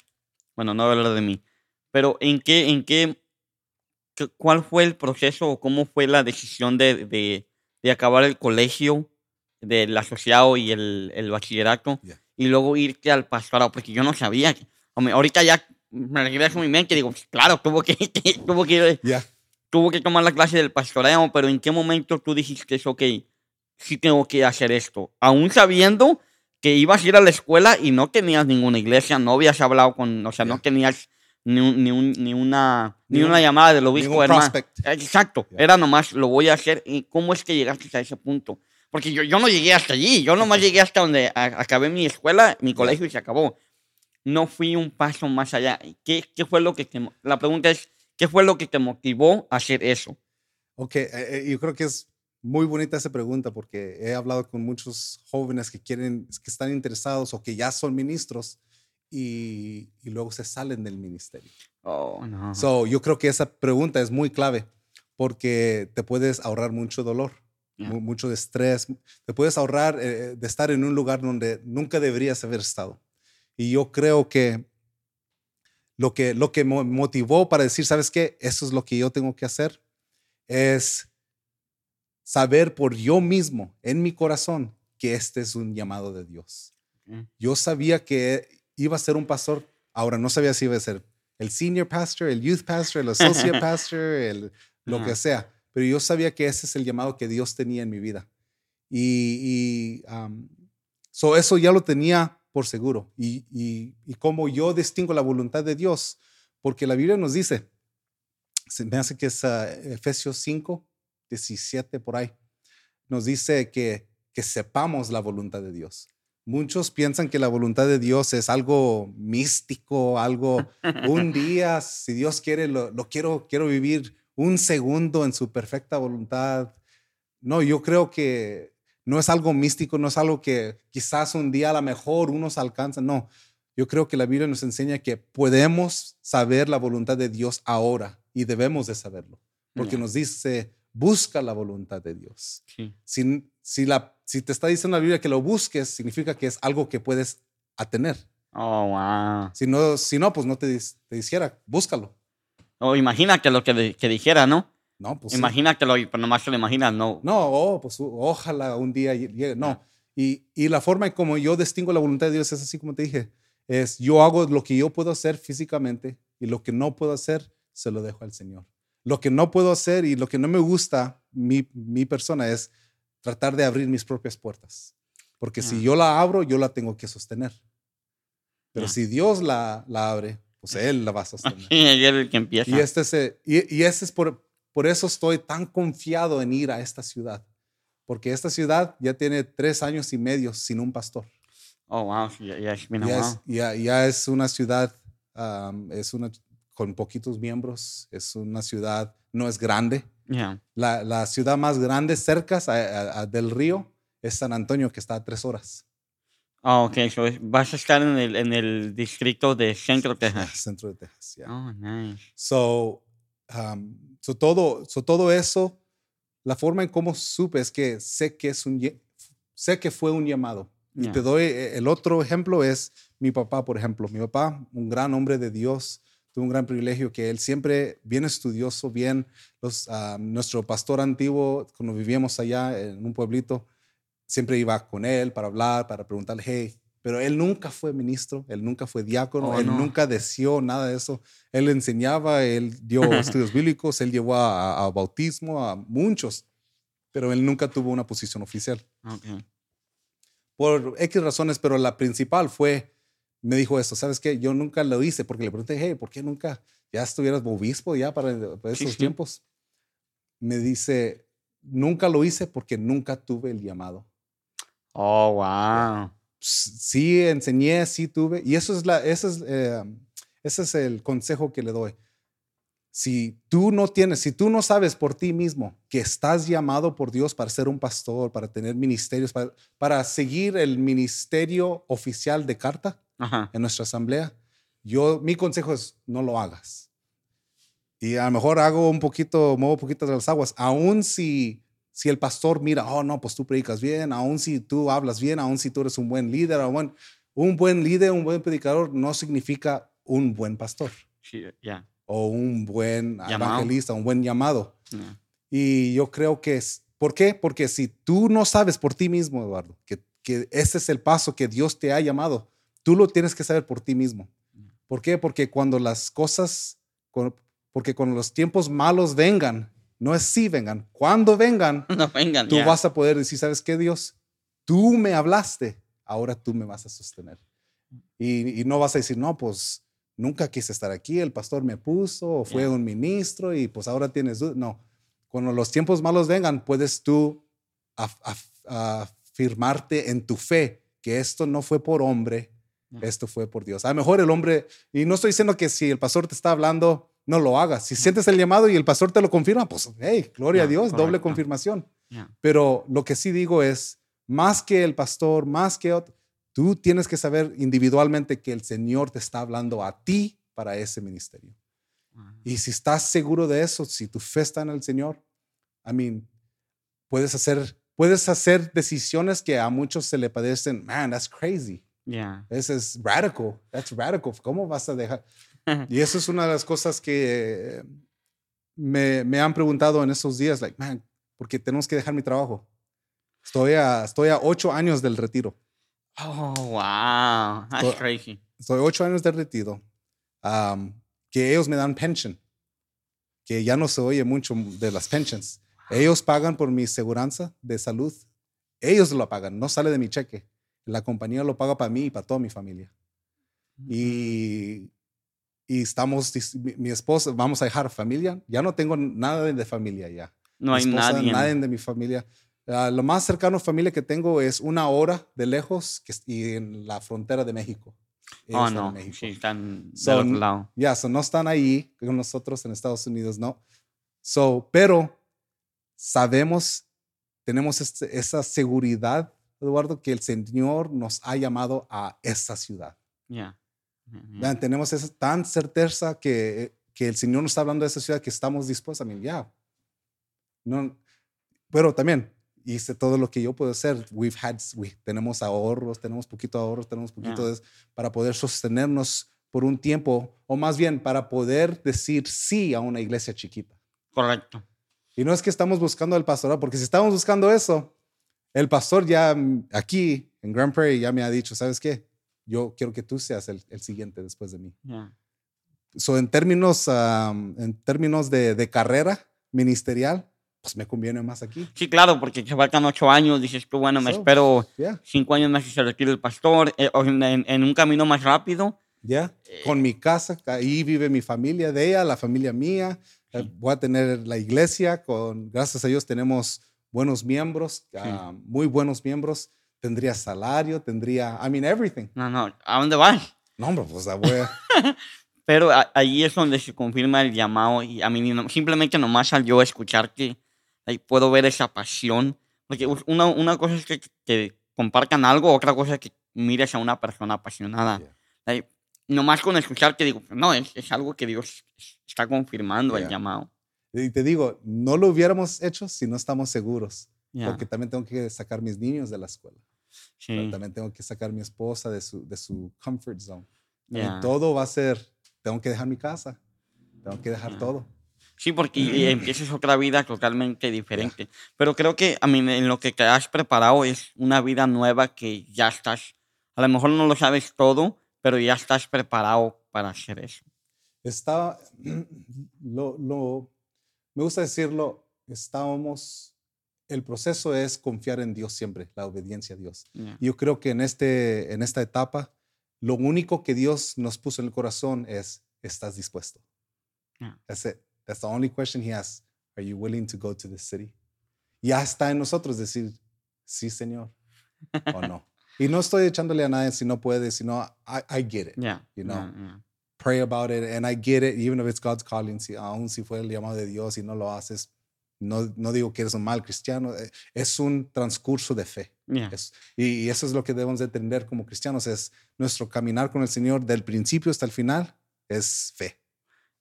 bueno, no hablar de mí, pero ¿en qué, en qué, qué- cuál fue el proceso o cómo fue la decisión de, de, de acabar el colegio, del asociado y el, el bachillerato, Yeah. y luego irte al pastorado? Porque yo no sabía. ahorita ya me regreso a mi mente y digo, claro, tuvo que, tuvo que, Ya. tuvo que tomar la clase del pastoreo, pero ¿en qué momento tú dijiste, ok, sí tengo que hacer esto? Aún sabiendo que ibas a ir a la escuela y no tenías ninguna iglesia, no habías hablado con, o sea, no Ya. tenías ni, un- ni, un- ni una, ni, Ni una un- llamada del obispo, hermano. Exacto, Ya. era nomás, lo voy a hacer. ¿Y cómo es que llegaste a ese punto? Porque yo, yo no llegué hasta allí, yo nomás llegué hasta donde a- acabé mi escuela, mi colegio y se acabó. no fui un paso más allá. ¿Qué, qué fue lo que te, la pregunta es, ¿qué fue lo que te motivó a hacer eso? Ok, eh, eh, yo creo que es muy bonita esa pregunta porque he hablado con muchos jóvenes que quieren, que están interesados o que ya son ministros y, y luego se salen del ministerio. Oh, no. So, yo creo que esa pregunta es muy clave porque te puedes ahorrar mucho dolor, Yeah. mu- mucho estrés, te puedes ahorrar eh, de estar en un lugar donde nunca deberías haber estado. Y yo creo que lo que, lo que motivó para decir, ¿sabes qué? Eso es lo que yo tengo que hacer, es saber por yo mismo, en mi corazón, que este es un llamado de Dios. Ok. Yo sabía que iba a ser un pastor, ahora no sabía si iba a ser el senior pastor, el youth pastor, el associate pastor, el, lo que sea, pero yo sabía que ese es el llamado que Dios tenía en mi vida. Y, y, um, so eso ya lo tenía por seguro. Y, y, y cómo yo distingo la voluntad de Dios, porque la Biblia nos dice, se me hace que es ah, Efesios 5, 17 por ahí, nos dice que, que sepamos la voluntad de Dios. Muchos piensan que la voluntad de Dios es algo místico, algo, un día, si Dios quiere, lo, lo quiero, quiero vivir un segundo en su perfecta voluntad. No, yo creo que no es algo místico, no es algo que quizás un día a lo mejor unos alcanzan, no. Yo creo que la Biblia nos enseña que podemos saber la voluntad de Dios ahora y debemos de saberlo, porque nos dice, busca la voluntad de Dios. Sí. Si, si, la, si te está diciendo la Biblia que lo busques, significa que es algo que puedes atener. Oh, wow. Si no, si no pues no te, dijera, búscalo. O imagina que lo que, di- que dijera, ¿no? No, pues sí. imagina que lo, pero nomás se lo imaginas, no. No, oh, pues ojalá un día llegue. No. Y, y la forma en como yo distingo la voluntad de Dios es así como te dije. Es yo hago lo que yo puedo hacer físicamente y lo que no puedo hacer se lo dejo al Señor. Lo que no puedo hacer y lo que no me gusta, mi, mi persona, es tratar de abrir mis propias puertas. Porque si Ya. yo la abro, yo la tengo que sostener. Pero Ya. si Dios la, la abre, pues Él la va a sostener. Es el que empieza. Y este es, y, y ese es por, por eso estoy tan confiado en ir a esta ciudad. Porque esta ciudad ya tiene tres años y medio sin un pastor. Oh, wow. Ya, ya Ya, wow. es, ya, ya es una ciudad, am, es una con poquitos miembros, es una ciudad, no es grande. Ya. La, la ciudad más grande cerca a- a- a del río es San Antonio, que está a tres horas. Oh, ok. so vas a estar en el, en el distrito de Centro Texas. Centro de Texas. ya. Oh, nice. So, um, so todo, so todo eso, la forma en cómo supe es que sé que es un, sé que fue un llamado. Y Ya. te doy eh, el otro ejemplo es mi papá, por ejemplo. Mi papá, un gran hombre de Dios, tuvo un gran privilegio que él siempre bien estudioso, bien los, ah, nuestro pastor antiguo cuando vivíamos allá en un pueblito siempre iba con él para hablar, para preguntarle, hey, pero él nunca fue ministro, él nunca fue diácono, Oh, él no. nunca deseó nada de eso. Él enseñaba, él dio estudios bíblicos, él llevó a, a bautismo a muchos, pero él nunca tuvo una posición oficial. Ok. Por X razones, pero la principal fue, me dijo esto, ¿sabes qué? Yo nunca lo hice porque le pregunté, hey, ¿por qué nunca ya estuvieras obispo ya para, esos sí. tiempos? Me dice, nunca lo hice porque nunca tuve el llamado. Oh, wow. sí enseñé, sí tuve. Y eso es, la, ese, es, eh, ese es el consejo que le doy. Si tú no tienes, si tú no sabes por ti mismo que estás llamado por Dios para ser un pastor, para tener ministerios, para, para seguir el ministerio oficial de carta Ajá. en nuestra asamblea, yo, mi consejo es no lo hagas. Y a lo mejor hago un poquito, muevo un poquito de las aguas, aún si, si el pastor mira, oh no, pues tú predicas bien, aún si tú hablas bien, aún si tú eres un buen líder, un buen, un buen líder, un buen predicador, no significa un buen pastor Sí, ya. o un buen Llamado. evangelista, un buen llamado. ya. Y yo creo que es, ¿por qué? Porque si tú no sabes por ti mismo, Eduardo, que, que ese es el paso que Dios te ha llamado, tú lo tienes que saber por ti mismo. ¿Por qué? Porque cuando las cosas, porque cuando los tiempos malos vengan, no es si vengan, cuando vengan, No vengan. tú ya. vas a poder decir, ¿sabes qué, Dios? Tú me hablaste, ahora tú me vas a sostener. Y, y no vas a decir, no, pues nunca quise estar aquí, el pastor me puso, o fue Ya. un ministro y pues ahora tienes. No, cuando los tiempos malos vengan, puedes tú af- af- afirmarte en tu fe que esto no fue por hombre, Esto fue por Dios. A lo mejor el hombre, y no estoy diciendo que si el pastor te está hablando, no lo hagas. Si sientes el llamado y el pastor te lo confirma, pues, hey, gloria a Dios, doble confirmación. Pero lo que sí digo es, más que el pastor, más que otro, tú tienes que saber individualmente que el Señor te está hablando a ti para ese ministerio. Y si estás seguro de eso, si tu fe está en el Señor, I mean, puedes hacer, puedes hacer decisiones que a muchos se le padecen, man, that's crazy. Yeah. Eso es radical. That's radical. ¿Cómo vas a dejar? y eso es una de las cosas que me, me, han preguntado en estos días, like, man, porque tenemos que dejar mi trabajo. Estoy a, estoy a ocho años del retiro. Oh, wow. That's crazy. Estoy ocho años del retiro. Um, que ellos me dan pension. Que ya no se oye mucho de las pensions. Ellos pagan por mi seguridad de salud. Ellos lo pagan, no sale de mi cheque. La compañía lo paga para mí y para toda mi familia. Y, y estamos, mi, esposa, vamos a dejar familia. Ya no tengo nada de familia ya. No hay nadie. Nadie de mi familia. Ah, lo más cercano a familia que tengo es una hora de lejos que, y en la frontera de México. oh, no. Sí, están del otro lado. Ya, no están ahí con nosotros en Estados Unidos, no. So, pero sabemos, tenemos este, esa seguridad, Eduardo, que el Señor nos ha llamado a esa ciudad. Ya. Tenemos esa tan certeza que, que el Señor nos está hablando de esa ciudad que estamos dispuestos a mí, ya. No, pero también hice todo lo que yo puedo hacer. We've had, tenemos ahorros, tenemos poquito ahorros, tenemos poquito de, para poder sostenernos por un tiempo, o más bien para poder decir sí a una iglesia chiquita. Correcto. Y no es que estamos buscando al pastor, porque si estamos buscando eso, el pastor ya aquí en Grand Prairie ya me ha dicho, ¿sabes qué? Yo quiero que tú seas el, siguiente después de mí. So, en términos, en términos de, de, carrera ministerial, pues me conviene más aquí. Sí, claro, porque se faltan ocho años, dices tú, bueno, me espero cinco años más que se retire el pastor, eh, en, en, un camino más rápido. Ya, eh, con mi casa, ahí vive mi familia de ella, la familia mía, eh, voy a tener la iglesia, con, gracias a Dios tenemos buenos miembros, ah, muy buenos miembros. Tendría salario, tendría, I mean, everything. No, no, ¿a dónde vas? No, hombre, pues voy a... Pero ahí es donde se confirma el llamado y a mí simplemente nomás al yo escuchar que ahí puedo ver esa pasión. Porque una, una cosa es que, que, compartan algo, otra cosa es que mires a una persona apasionada. Yeah nomás con escuchar que digo, no, es, es algo que Dios está confirmando el llamado. Y te digo, no lo hubiéramos hecho si no estamos seguros. Porque también tengo que sacar mis niños de la escuela. Sí. también tengo que sacar mi esposa de su, de su comfort zone. Y todo va a ser, tengo que dejar mi casa, tengo que dejar todo. Sí, porque empiezas otra vida totalmente diferente. Pero creo que a mí en lo que te has preparado es una vida nueva que ya estás, a lo mejor no lo sabes todo, pero ya estás preparado para hacer eso. Está, lo, lo, me gusta decirlo, estábamos, el proceso es confiar en Dios siempre, la obediencia a Dios. Yo creo que en, este, en esta etapa, lo único que Dios nos puso en el corazón es, ¿estás dispuesto? That's it. That's the only question he asks. Are you willing to go to the city? Ya está en nosotros decir, sí, Señor, o no. Y no estoy echándole a nadie si no puede, sino I, I get it. Yeah. You know, pray about it and I get it, even if it's God's calling. Si, aún si fue el llamado de Dios y no lo haces, no, no digo que eres un mal cristiano, eh, es un transcurso de fe. y, eso es lo que debemos de entender como cristianos, es nuestro caminar con el Señor del principio hasta el final, es fe.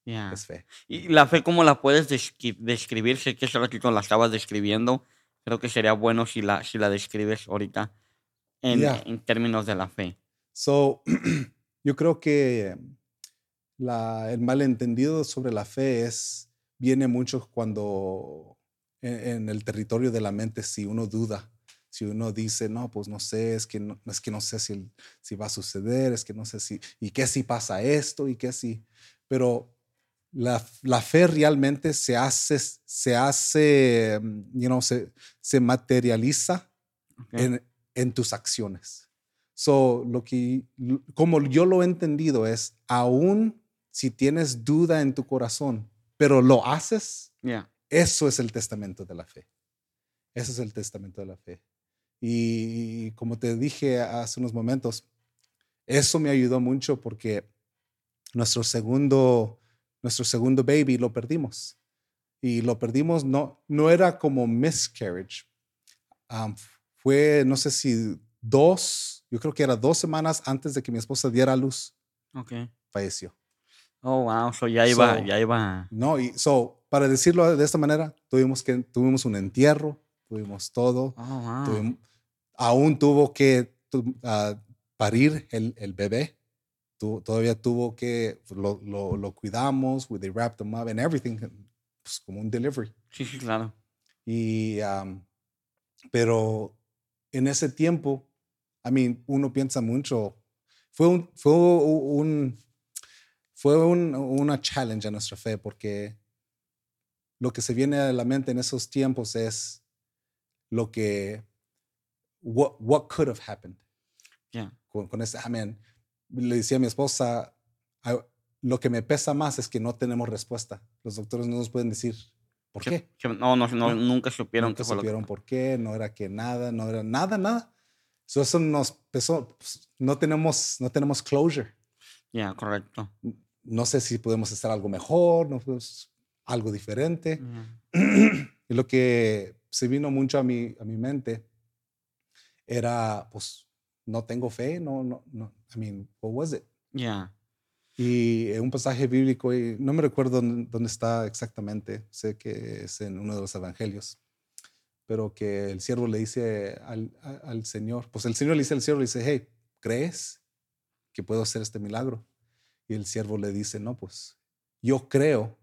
Es fe. ¿Y la fe cómo la puedes describir? Sé que ese ratito la estabas describiendo. Creo que sería bueno si la, si la describes ahorita en, términos de la fe. So, yo creo que la, el malentendido sobre la fe es, viene mucho cuando en, el territorio de la mente, si uno duda, si uno dice, no, pues no sé, es que no, es que no sé si, si va a suceder, es que no sé si, y qué si pasa esto, y qué si, pero la, la, fe realmente se hace, se hace, mm, you know, se, se materializa en, en tus acciones. So, lo que, como yo lo he entendido es, aún si tienes duda en tu corazón, pero lo haces, eso es el testamento de la fe. Eso es el testamento de la fe. Y como te dije hace unos momentos, eso me ayudó mucho porque nuestro segundo, nuestro segundo baby lo perdimos. Y lo perdimos, no, no era como miscarriage. Um, fue, no sé si dos, yo creo que era dos semanas antes de que mi esposa diera a luz. Ok. Falleció. Oh, wow. So ya iba, ya iba. No, y so, para decirlo de esta manera, tuvimos, que, tuvimos un entierro, tuvimos todo. Oh, wow. aún tuvo que uh, parir el, el bebé. Tu, todavía tuvo que, lo, lo, lo, cuidamos, they wrapped him up and everything, pues como un delivery. Sí, sí, claro. Y, um, pero en ese tiempo, I mean, uno piensa mucho, fue un, fue un, fue un, una challenge a nuestra fe porque lo que se viene a la mente en esos tiempos es lo que, what, what could have happened. Yeah con, con ese, amén. Le decía a mi esposa, lo que me pesa más es que no tenemos respuesta. Los doctores no nos pueden decir por qué. no, no, no, nunca supieron nunca supieron por qué, no era que nada, no era nada, nada. eso nos pesó, pues, no tenemos, no tenemos closure. Ya, correcto. No sé si podemos hacer algo mejor, no pues, algo diferente. y lo que se vino mucho a mi, a mi mente era, pues, no tengo fe, no, no, no. I mean, what was it? Yeah. Y un pasaje bíblico, y no me recuerdo dónde, está exactamente, sé que es en uno de los evangelios, pero que el siervo le dice al, al Señor, pues el Señor le dice al siervo, le dice, hey, ¿crees que puedo hacer este milagro? Y el siervo le dice, no, pues yo creo,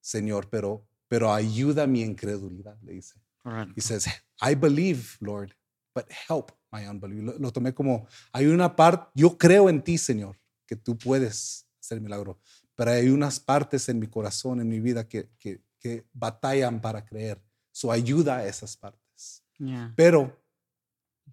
Señor, pero, pero ayuda mi incredulidad, le dice. Y dice, I believe, Lord, but help my unbelief. Lo, tomé como, hay una parte, yo creo en ti, Señor, que tú puedes hacer milagro, pero hay unas partes en mi corazón, en mi vida, que, que, que batallan para creer. Su ayuda a esas partes. Pero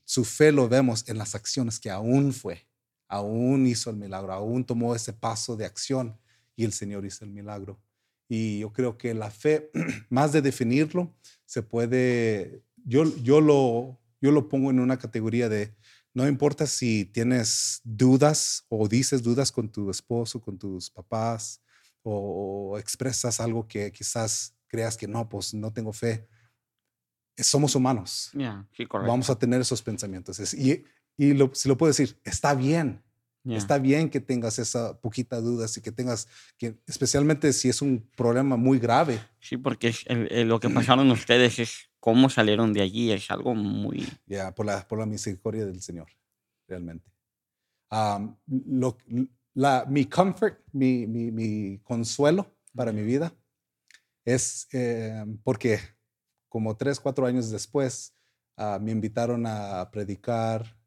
su fe lo vemos en las acciones que aún fue, aún hizo el milagro, aún tomó ese paso de acción y el Señor hizo el milagro. Y yo creo que la fe, más de definirlo, se puede, yo, yo lo, yo lo pongo en una categoría de, no importa si tienes dudas o dices dudas con tu esposo, con tus papás, o, expresas algo que quizás creas que no, pues no tengo fe. Somos humanos. Vamos a tener esos pensamientos. Y, y lo, si lo puedo decir, está bien. Está bien que tengas esa poquita duda y que tengas, que, especialmente si es un problema muy grave. Sí, porque lo que pasaron ustedes es cómo salieron de allí es algo muy... Ya, por, la, por la misericordia del Señor, realmente. lo, la, mi comfort, mi, mi, mi, consuelo para mi vida es eh, porque como tres, cuatro años después uh, me invitaron a predicar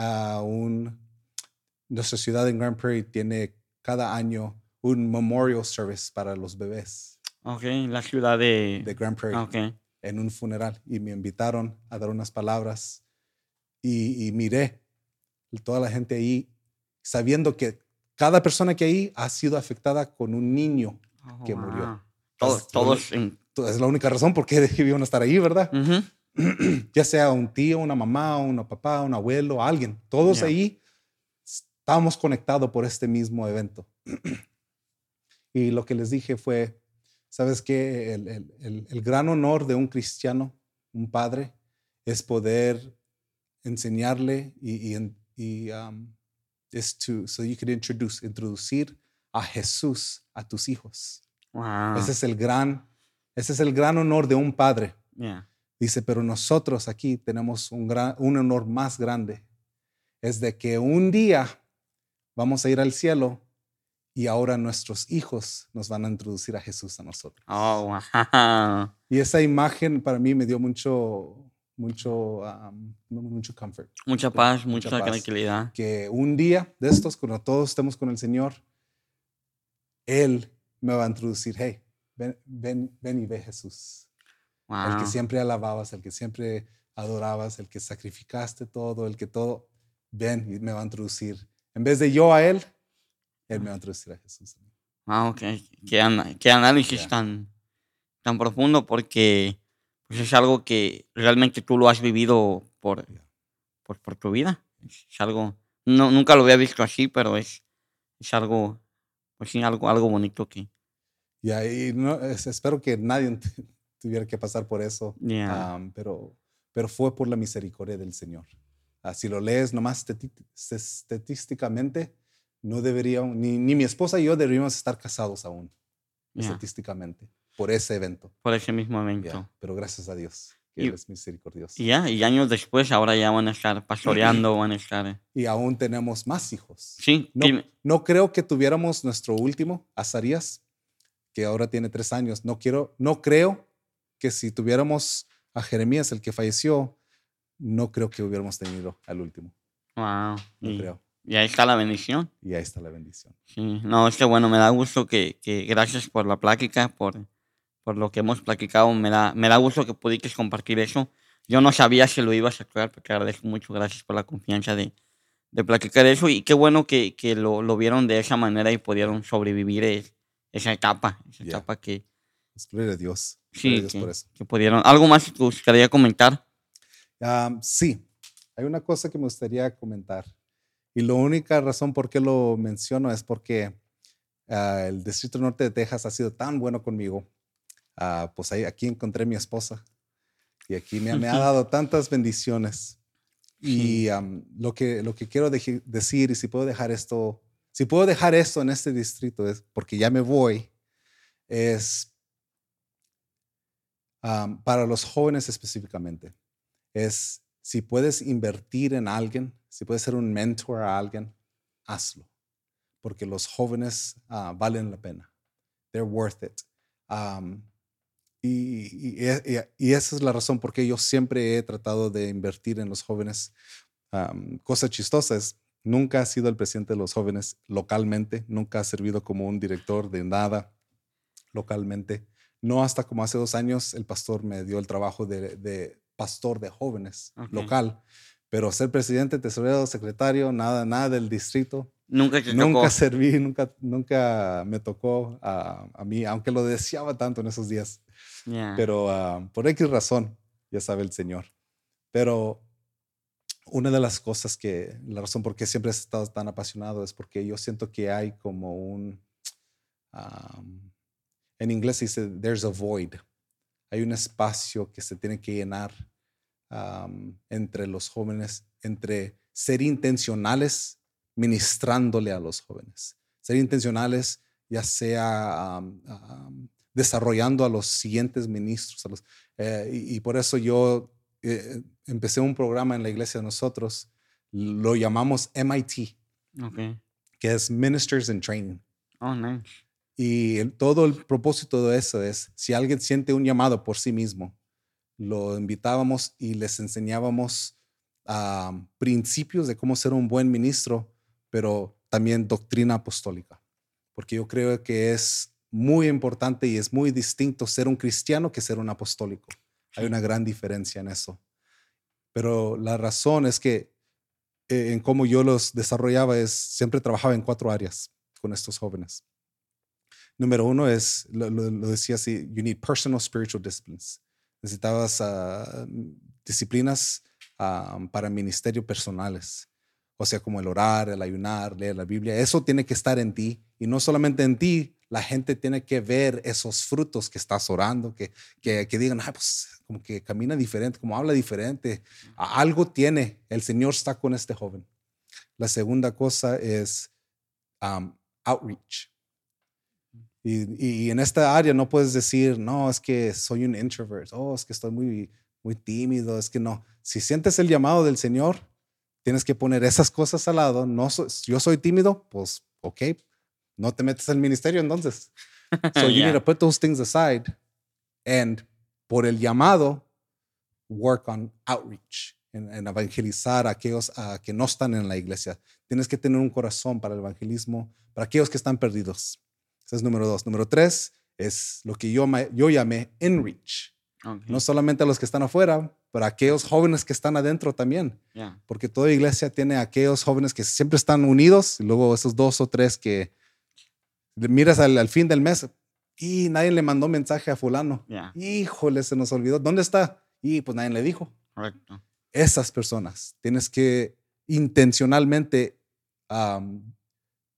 a un... Nuestra ciudad en Grand Prairie tiene cada año un memorial service para los bebés. Ok, la ciudad de... De Grand Prairie. Okay en un funeral y me invitaron a dar unas palabras y, miré toda la gente ahí sabiendo que cada persona que ahí ha sido afectada con un niño que murió. Todos, todos Es la única razón por qué debían estar ahí, ¿verdad? ya sea un tío, una mamá, un papá, un abuelo, alguien. Todos ahí estábamos conectados por este mismo evento. y lo que les dije fue, Sabes que el, el, el, gran honor de un cristiano, un padre, es poder enseñarle y, y, y um, es to, so you can introduce, introducir a Jesús a tus hijos. Ese es el gran, ese es el gran honor de un padre. Dice, pero nosotros aquí tenemos un, gran, un honor más grande. Es de que un día vamos a ir al cielo y ahora nuestros hijos nos van a introducir a Jesús a nosotros. Oh, Y esa imagen para mí me dio mucho, mucho, mucho comfort. Mucha paz, mucha, tranquilidad. Que un día de estos, cuando todos estemos con el Señor, Él me va a introducir, hey, ven, ven, ven y ve Jesús. El que siempre alababas, el que siempre adorabas, el que sacrificaste todo, el que todo, ven y me va a introducir. En vez de yo a Él, él me va a introducir a Jesús. Ah, ok. Qué, análisis tan, tan profundo porque pues, es algo que realmente tú lo has vivido por, por, por tu vida. Es algo no, nunca lo había visto así, pero es, es algo, pues sí, algo, algo bonito que... Y ahí no, espero que nadie tuviera que pasar por eso, Yeah. pero, pero fue por la misericordia del Señor. Ah, si lo lees nomás estadísticamente, no deberíamos, ni, ni mi esposa y yo deberíamos estar casados aún, Yeah. estadísticamente, por ese evento. por ese mismo evento. Pero gracias a Dios, que Y- Él es misericordioso. Y ya, y años después, ahora ya van a estar pastoreando, van a estar... Y aún tenemos más hijos. Sí, No, no creo que tuviéramos nuestro último, Azarías, que ahora tiene tres años. No, quiero, no creo que si tuviéramos a Jeremías, el que falleció, no creo que hubiéramos tenido al último. Wow. No y, creo. y ahí está la bendición. Y ahí está la bendición. Sí, no, es que bueno, me da gusto que, que gracias por la plática, por, por lo que hemos platicado, me da, me da gusto que pudiste compartir eso. Yo no sabía si lo ibas a actuar, pero te agradezco mucho, gracias por la confianza de, de platicar eso y qué bueno que, que lo, lo vieron de esa manera y pudieron sobrevivir es- esa etapa, esa Ya. etapa que, Pues, gloria a Dios. Sí, que, por eso. que pudieron. ¿Algo más que te gustaría comentar? Ah, sí, hay una cosa que me gustaría comentar. Y la única razón por qué lo menciono es porque ah, el Distrito Norte de Texas ha sido tan bueno conmigo. Ah, pues ahí, aquí encontré a mi esposa y aquí me, me ha dado tantas bendiciones. Y am, lo, que, lo que quiero deji- decir, y si puedo dejar esto, si puedo dejar esto en este distrito, es porque ya me voy, es am, para los jóvenes específicamente es si puedes invertir en alguien, si puedes ser un mentor a alguien, hazlo. Porque los jóvenes ah, valen la pena. They're worth it. Um, y, y- y- y esa es la razón por qué yo siempre he tratado de invertir en los jóvenes. Um, cosa chistosa es, nunca ha sido el presidente de los jóvenes localmente, nunca ha servido como un director de nada localmente. No hasta como hace dos años el pastor me dio el trabajo de, de pastor de jóvenes local, pero ser presidente, tesorero, secretario, nada, nada del distrito. Nunca te Nunca tocó. serví, nunca, nunca me tocó a, a mí, aunque lo deseaba tanto en esos días. Pero ah, por X razón, ya sabe el Señor. Pero una de las cosas que, la razón por qué siempre he estado tan apasionado es porque yo siento que hay como un, en inglés se dice, there's a void. Hay un espacio que se tiene que llenar am, entre los jóvenes, entre ser intencionales ministrándole a los jóvenes. Ser intencionales, ya sea am, am, desarrollando a los siguientes ministros. a los- eh, y, y por eso yo eh, empecé un programa en la iglesia de nosotros, lo llamamos MIT, Ok. que es Ministers in Training. Oh, nice. Y el- todo el propósito de eso es, si alguien siente un llamado por sí mismo, lo invitábamos y les enseñábamos ah, principios de cómo ser un buen ministro, pero también doctrina apostólica. Porque yo creo que es muy importante y es muy distinto ser un cristiano que ser un apostólico. Hay una gran diferencia en eso. Pero la razón es que eh, en cómo yo los desarrollaba es, siempre trabajaba en cuatro áreas con estos jóvenes. Número uno es, lo, lo- lo decía así, you need personal spiritual disciplines. Necesitabas ah, disciplinas ah, para ministerio personales. O sea, como el orar, el ayunar, leer la Biblia. Eso tiene que estar en ti. Y no solamente en ti, la gente tiene que ver esos frutos que estás orando, que, que, que digan, ah, pues como que camina diferente, como habla diferente. Algo tiene. El Señor está con este joven. La segunda cosa es um, outreach. Y, y en esta área no puedes decir, no, es que soy un introvert, oh, es que estoy muy, muy tímido, es que no. Si sientes el llamado del Señor, tienes que poner esas cosas al lado. No, so- yo soy tímido, pues, ok, no te metes al ministerio entonces. So you Yeah. need to put those things aside and por el llamado, work on outreach, en, en evangelizar a aquellos a que no están en la iglesia. Tienes que tener un corazón para el evangelismo, para aquellos que están perdidos. Ese es número dos. Número tres es lo que yo, yo llamé enrich. No solamente a los que están afuera, pero a aquellos jóvenes que están adentro también. Porque toda iglesia tiene a aquellos jóvenes que siempre están unidos y luego esos dos o tres que miras al, al fin del mes y nadie le mandó mensaje a fulano. Ya. Híjole, se nos olvidó. ¿Dónde está? Y pues nadie le dijo. Correcto. Esas personas tienes que intencionalmente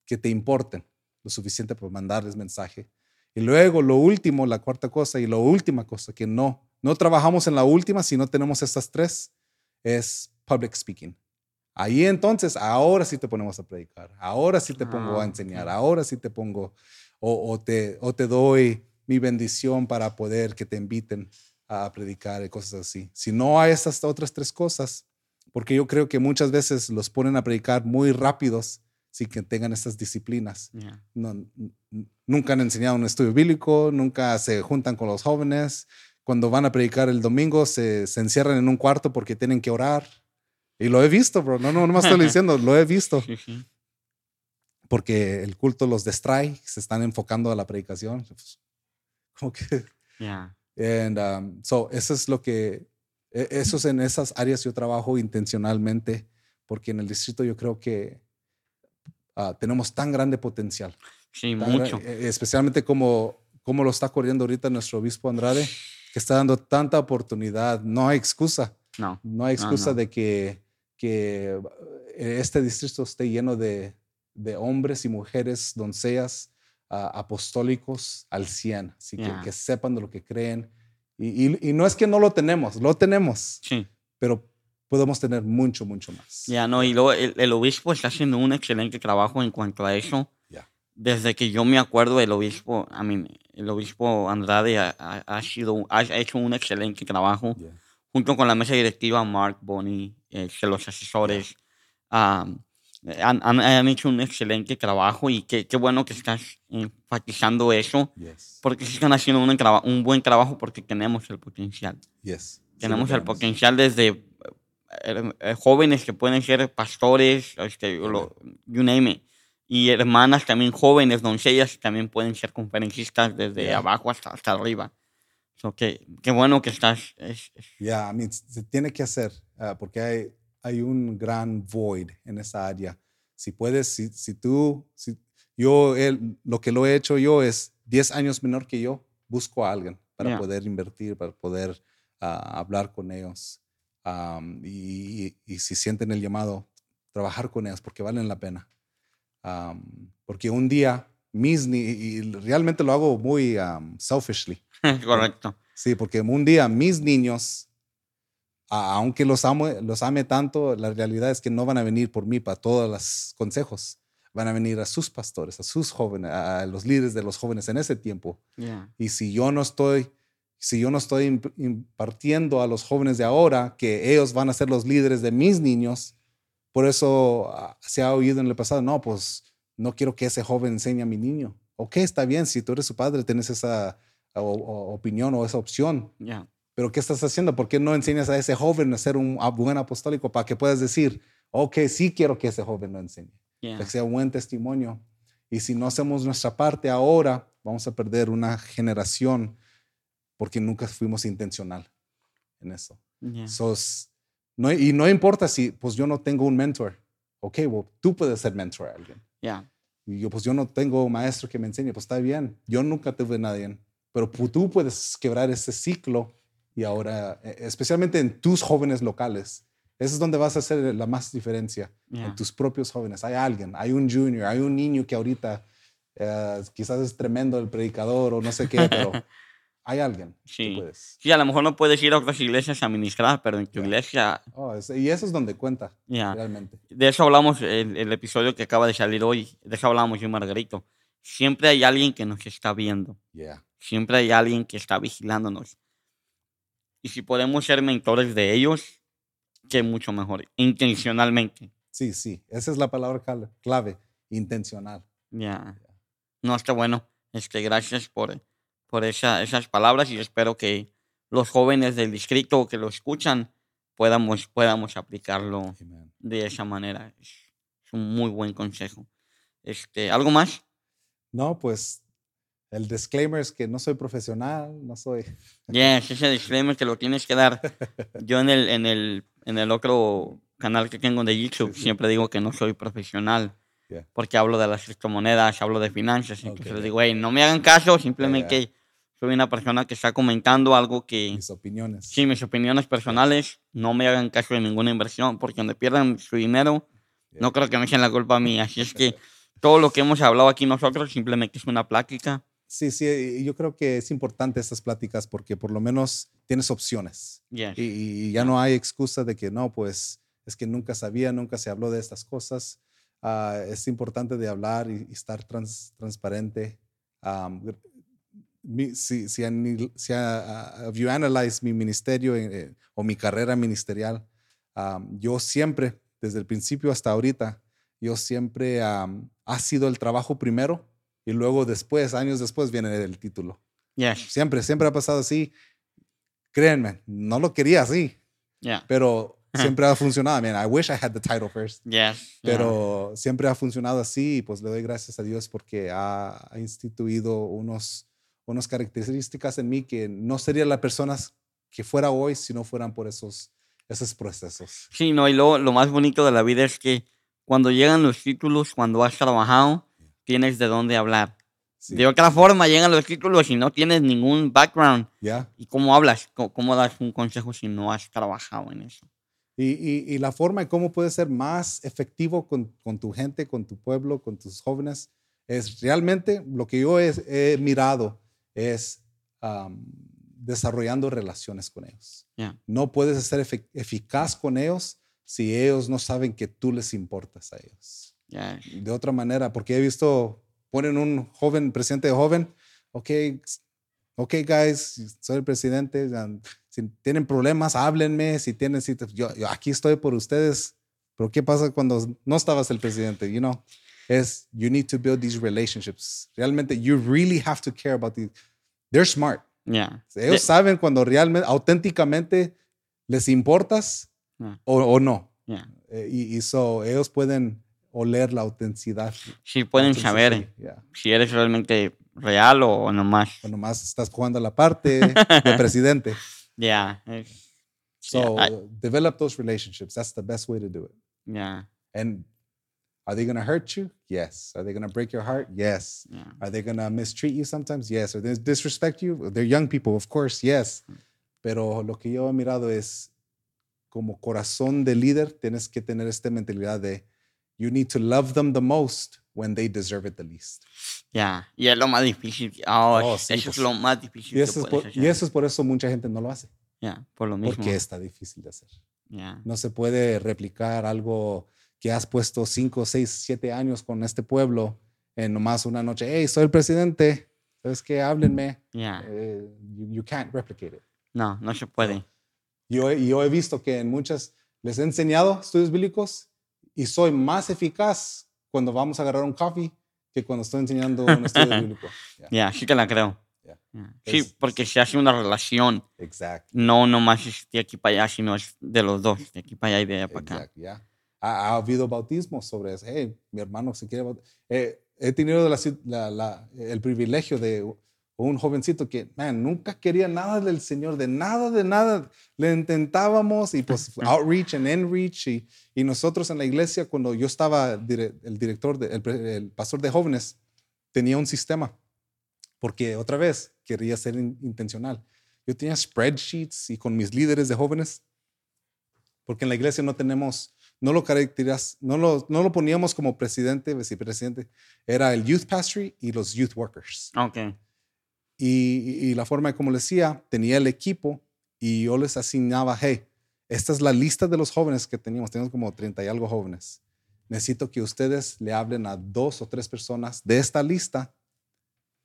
que te importen lo suficiente para mandarles mensaje. Y luego lo último, la cuarta cosa y la última cosa que no, no trabajamos en la última si no tenemos estas tres, es public speaking. Ahí entonces, ahora sí te ponemos a predicar, ahora sí te pongo a ah, enseñar, ahora sí te pongo o, te, o te doy mi bendición para poder que te inviten a predicar y cosas así. Si no hay estas otras tres cosas, porque yo creo que muchas veces los ponen a predicar muy rápidos sin que tengan estas disciplinas. nunca han enseñado un estudio bíblico, nunca se juntan con los jóvenes. Cuando van a predicar el domingo, se, se encierran en un cuarto porque tienen que orar y lo he visto, bro. No, no, no me estoy diciendo, lo he visto. Porque el culto los distrae, se están enfocando a la predicación. Como que. Yeah. And um, so, eso es lo que. E, eso es en esas áreas yo trabajo intencionalmente, porque en el distrito yo creo que uh, tenemos tan grande potencial. Sí, mucho. E, especialmente como, como lo está corriendo ahorita nuestro obispo Andrade, que está dando tanta oportunidad. No hay excusa. No. No hay excusa de que que eh, este distrito esté lleno de, de hombres y mujeres, doncellas, uh, apostólicos al 100, así que, que, sepan de lo que creen. Y, y, no es que no lo tenemos, lo tenemos, sí. pero podemos tener mucho, mucho más. Ya, no, y luego el, el, obispo está haciendo un excelente trabajo en cuanto a eso. Desde que yo me acuerdo, el obispo, a mí, el obispo Andrade ha, ha, sido, ha hecho un excelente trabajo junto con la mesa directiva, Mark, Bonnie, eh, los asesores, han, han, hecho un excelente trabajo y qué, qué bueno que estás enfatizando eso, porque están haciendo un, un, buen trabajo porque tenemos el potencial. Tenemos el potencial desde jóvenes que pueden ser pastores, este, you name it, y hermanas también jóvenes, doncellas, también pueden ser conferencistas desde abajo hasta, hasta arriba. So, qué, qué bueno que estás. Ya, yeah, se tiene que hacer, ah, porque hay, hay un gran void en esa área. Si puedes, si, si tú, si, yo, él, lo que lo he hecho yo es 10 años menor que yo, busco a alguien para poder invertir, para poder ah, hablar con ellos. Y, y, si sienten el llamado, trabajar con ellos porque valen la pena. porque un día, mis, y realmente lo hago muy selfishly Correcto. Sí, porque un día mis niños, aunque los, amo, los ame tanto, la realidad es que no van a venir por mí para todos los consejos. Van a venir a sus pastores, a sus jóvenes, a los líderes de los jóvenes en ese tiempo. Y si yo no estoy, si yo no estoy impartiendo a los jóvenes de ahora que ellos van a ser los líderes de mis niños, por eso ah, se ha oído en el pasado, no, pues no quiero que ese joven enseñe a mi niño. Ok, está bien, si tú eres su padre, tienes esa, opinión o esa opción. Pero ¿qué estás haciendo? ¿Por qué no enseñas a ese joven a ser un buen apostólico para que puedas decir, ok, sí quiero que ese joven lo enseñe? Que sea un buen testimonio. Y si no hacemos nuestra parte ahora, vamos a perder una generación porque nunca fuimos intencional en eso. no, y no importa si, pues yo no tengo un mentor. Ok, well, tú puedes ser mentor a alguien. Y yo, pues yo no tengo un maestro que me enseñe. Pues está bien. Yo nunca tuve nadie pero tú puedes quebrar ese ciclo y ahora, e, especialmente en tus jóvenes locales, eso es donde vas a hacer la más diferencia, en tus propios jóvenes. Hay alguien, hay un junior, hay un niño que ahorita eh, quizás es tremendo el predicador o no sé qué, pero hay alguien. Sí. sí, a lo mejor no puedes ir a otras iglesias a ministrar, pero en tu iglesia... Oh, y eso es donde cuenta, realmente. De eso hablamos en el, episodio que acaba de salir hoy, de eso hablamos yo y Margarito. Siempre hay alguien que nos está viendo. Yeah. Siempre hay alguien que está vigilándonos. Y si podemos ser mentores de ellos, que mucho mejor, intencionalmente. Sí, sí, esa es la palabra clave, intencional. Ya. No, está bueno. Este, gracias por, por esa, esas palabras y espero que los jóvenes del distrito que lo escuchan podamos, podamos aplicarlo de esa manera. Es, es, un muy buen consejo. Este, ¿Algo más? No, pues el disclaimer es que no soy profesional, no soy. Yes, ese disclaimer que lo tienes que dar. Yo en el, en el, en el otro canal que tengo de YouTube siempre digo que no soy profesional. Porque hablo de las criptomonedas, hablo de finanzas. Entonces les digo, hey, no me hagan caso, simplemente soy una persona que está comentando algo que... Mis opiniones. Sí, mis opiniones personales, no me hagan caso de ninguna inversión, porque donde pierdan su dinero, no creo que me echen la culpa a mí. Así es que todo lo que hemos hablado aquí nosotros simplemente es una plática. Sí, sí, yo creo que es importante estas pláticas porque por lo menos tienes opciones. Yes. Y, y ya no hay excusa de que no, pues es que nunca sabía, nunca se habló de estas cosas. Ah, es importante de hablar y, y estar trans- transparente. Um, si, si, si ah, if you analyze mi ministerio eh, eh, o mi carrera ministerial, um, yo siempre, desde el principio hasta ahorita, yo siempre um, ha sido el trabajo primero y luego después, años después, viene el título. Yes. Siempre, siempre ha pasado así. Créanme, no lo quería así, Yeah. pero siempre ha funcionado. I mean, I wish I had the title first, Yes. yeah. pero siempre ha funcionado así y pues le doy gracias a Dios porque ha, ha instituido unos, unas características en mí que no sería la persona que fuera hoy si no fueran por esos, esos procesos. Sí, no, y lo, lo más bonito de la vida es que cuando llegan los títulos, cuando has trabajado, tienes de dónde hablar. Sí. De otra forma, llegan los títulos y no tienes ningún background. ¿Ya? ¿Y cómo hablas? ¿Cómo, cómo das un consejo si no has trabajado en eso? Y, y, y la forma en cómo puedes ser más efectivo con, con tu gente, con tu pueblo, con tus jóvenes, es realmente lo que yo he, he mirado es um, desarrollando relaciones con ellos. Yeah. No puedes ser efe- eficaz con ellos si ellos no saben que tú les importas a ellos. Yeah. De otra manera, porque he visto, ponen un joven, presidente joven, ok, ok, guys, soy el presidente, um, si tienen problemas, háblenme, si tienen, si te- yo, yo aquí estoy por ustedes, pero ¿qué pasa cuando no estabas el presidente? You know, es, you need to build these relationships. Realmente, you really have to care about these. They're smart. Yeah. Ellos saben cuando realmente, auténticamente les importas Yeah. o, o no. Yeah. Eh, y, y so, ellos pueden oler la autenticidad. Sí, pueden saber yeah. si eres realmente real o, o nomás. O nomás estás jugando la parte de presidente. Yeah. So yeah, I- develop those relationships. That's the best way to do it. yeah. And are they going to hurt you? Yes. Are they going to break your heart? Yes. Yeah. Are they going to mistreat you sometimes? Yes. Are they disrespect you? They're young people, of course, yes. Pero lo que yo he mirado es como corazón de líder, tienes que tener esta mentalidad de you need to love them the most when they deserve it the least. Yeah. Y es lo más difícil. Oh, Oh, eso sí, es pues. lo más difícil Y eso, es por, y eso es por eso mucha gente no lo hace, Yeah, por lo mismo. porque está difícil de hacer. Yeah. No se puede replicar algo que has puesto 5, 6, 7 años con este pueblo en nomás una noche. Hey, soy el presidente. ¿Sabes qué? Háblenme. Yeah. Eh, you, you can't replicate it. No, no se puede. Yo, yo he visto que en muchas les he enseñado estudios bíblicos y soy más eficaz cuando vamos a agarrar un coffee que cuando estoy enseñando un estudio bíblico. Yeah, Yeah, sí que la creo. Yeah. Sí, Es- porque se hace una relación. exactly. No nomás es de aquí para allá, sino es de los dos, de aquí para allá y de allá para acá. Ha, ha habido bautismos sobre eso. Hey, mi hermano se quiere Eh, he tenido la la- la- el privilegio de un jovencito que, man, nunca quería nada del Señor, de nada, de nada. Le intentábamos y pues outreach and inreach y, y nosotros en la iglesia, cuando yo estaba dire- el director, de- el, el pastor de jóvenes, tenía un sistema porque otra vez quería ser in- intencional. Yo tenía spreadsheets y con mis líderes de jóvenes porque en la iglesia no tenemos, no lo caracterizas, no lo, no lo poníamos como presidente, vicepresidente, era el youth pastor y los youth workers. Ok. Y, y la forma como les decía, tenía el equipo y yo les asignaba, hey, esta es la lista de los jóvenes que teníamos, teníamos como 30 y algo jóvenes. Necesito que ustedes le hablen a dos o tres personas de esta lista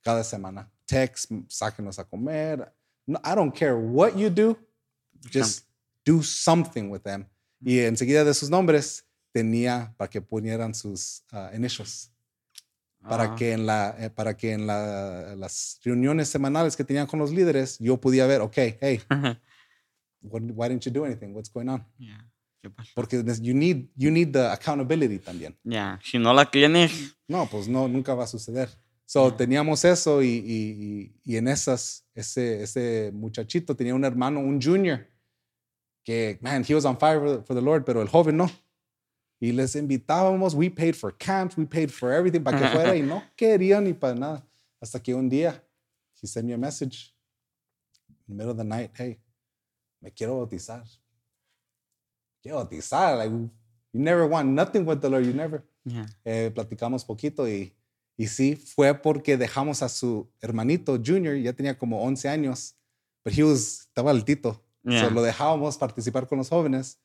cada semana. Text, sáquenos a comer. No, I don't care what you do, just do something with them. Y enseguida de sus nombres tenía para que ponieran sus uh, initials, para Ah, que en, la, eh, para que en la- las reuniones semanales que tenían con los líderes yo podía ver, ok, hey, what- why didn't you do anything? What's going on? yeah. Porque you need, you need the accountability también. Ya, Si no la tienes, No, pues no, nunca va a suceder. So, teníamos eso y, y- y- y en esas, ese, ese muchachito tenía un hermano, un junior, que, man, he was on fire for the, for the Lord, pero el joven no. Y les invitábamos, we paid for camps, we paid for everything para que fuera y no querían ni para nada. Hasta que un día he sent me a message in the middle of the night. Hey, me quiero bautizar. Quiero bautizar. Like, you never want nothing with the Lord. You never. Yeah. Eh, platicamos poquito y, y sí, fue porque dejamos a su hermanito Junior, ya tenía como 11 años, pero he was, estaba altito. Yeah. So, lo dejábamos participar con los jóvenes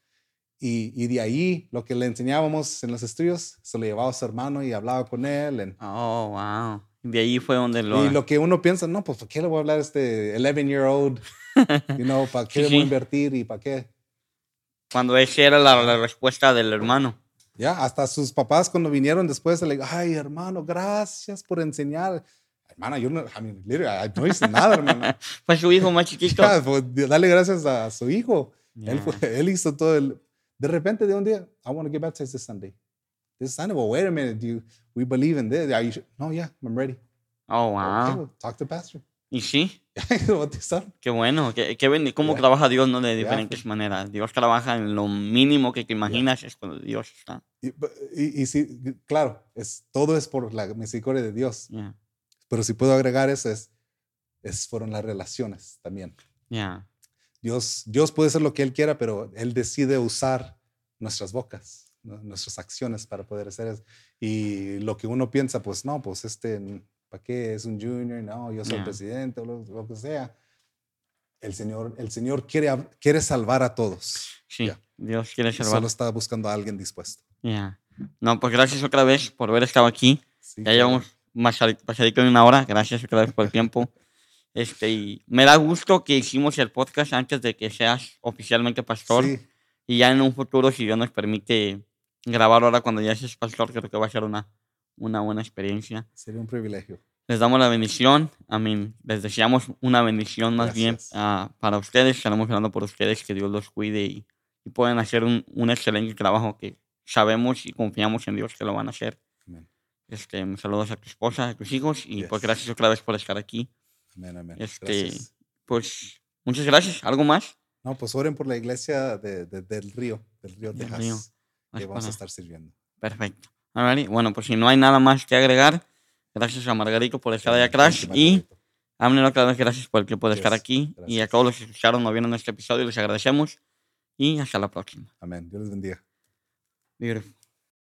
y, y de ahí lo que le enseñábamos en los estudios se lo llevaba a su hermano y hablaba con él. and- Oh, wow. De ahí fue donde lo. y lo que uno piensa, no, pues ¿para qué le voy a hablar a este 11 year old? You know, ¿Para qué Sí, le voy a invertir y para qué? Cuando esa era la, la respuesta del hermano. Ya, hasta sus papás cuando vinieron después, le digo, ay, hermano, gracias por enseñar. Hermana, yo no, I mean, literally, no hice nada, hermano. Fue su hijo más chiquito. Ya, pues, dale gracias a su hijo. Él, Yeah. fue- él hizo todo el... De repente, de un día, I want to get baptized this Sunday. This Sunday, well, wait a minute, do you, we believe in this? Are you sure? No, yeah, I'm ready. Oh, Okay, wow. well, talk to pastor. Y sí, qué bueno. Qué, qué cómo Yeah. trabaja Dios, ¿no? De Yeah, diferentes maneras. Dios trabaja en lo mínimo que te imaginas, es cuando Dios está. Y, y, y sí, claro, es, todo es por la misericordia de Dios. Yeah. Pero si puedo agregar eso, es, es fueron las relaciones también. Yeah. Dios, Dios puede ser lo que Él quiera, pero Él decide usar nuestras bocas, ¿no? nuestras acciones para poder hacer eso. Y lo que uno piensa, pues no, pues este, ¿para qué? Es un junior, no, yo soy el Yeah. presidente o lo, lo que sea. El Señor, el Señor quiere, quiere salvar a todos. Sí, Ya. Dios quiere Solo salvar. está buscando a alguien dispuesto. Yeah. No, pues gracias otra vez por haber estado aquí. Sí, Ya llevamos pasadito de una hora. Gracias otra vez por el tiempo. Este, y me da gusto que hicimos el podcast antes de que seas oficialmente pastor. Sí, Y ya en un futuro, si Dios nos permite grabar ahora cuando ya seas pastor, creo que va a ser una, una buena experiencia. sería un privilegio. Les damos la bendición. Amén. Les deseamos una bendición más bien Gracias. ah, para ustedes. Estaremos orando por ustedes, que Dios los cuide y, y puedan hacer un, un excelente trabajo que sabemos y confiamos en Dios que lo van a hacer. Este, saludos a tu esposa, a tus hijos y pues Yes. gracias otra vez por estar aquí. amén, amén. Este, Gracias. Pues muchas gracias. ¿Algo más? No, pues oren por la iglesia de- de- del río, del río Del Texas, río. que vamos a para- estar sirviendo. Perfecto. Bueno, pues si no hay nada más que agregar, gracias a Margarito por estar ahí atrás y a Amner otra vez gracias por el tiempo de estar Yes, aquí y a gracias. todos los que escucharon o vieron este episodio les agradecemos y hasta la próxima. Amén. Dios les bendiga. Beautiful.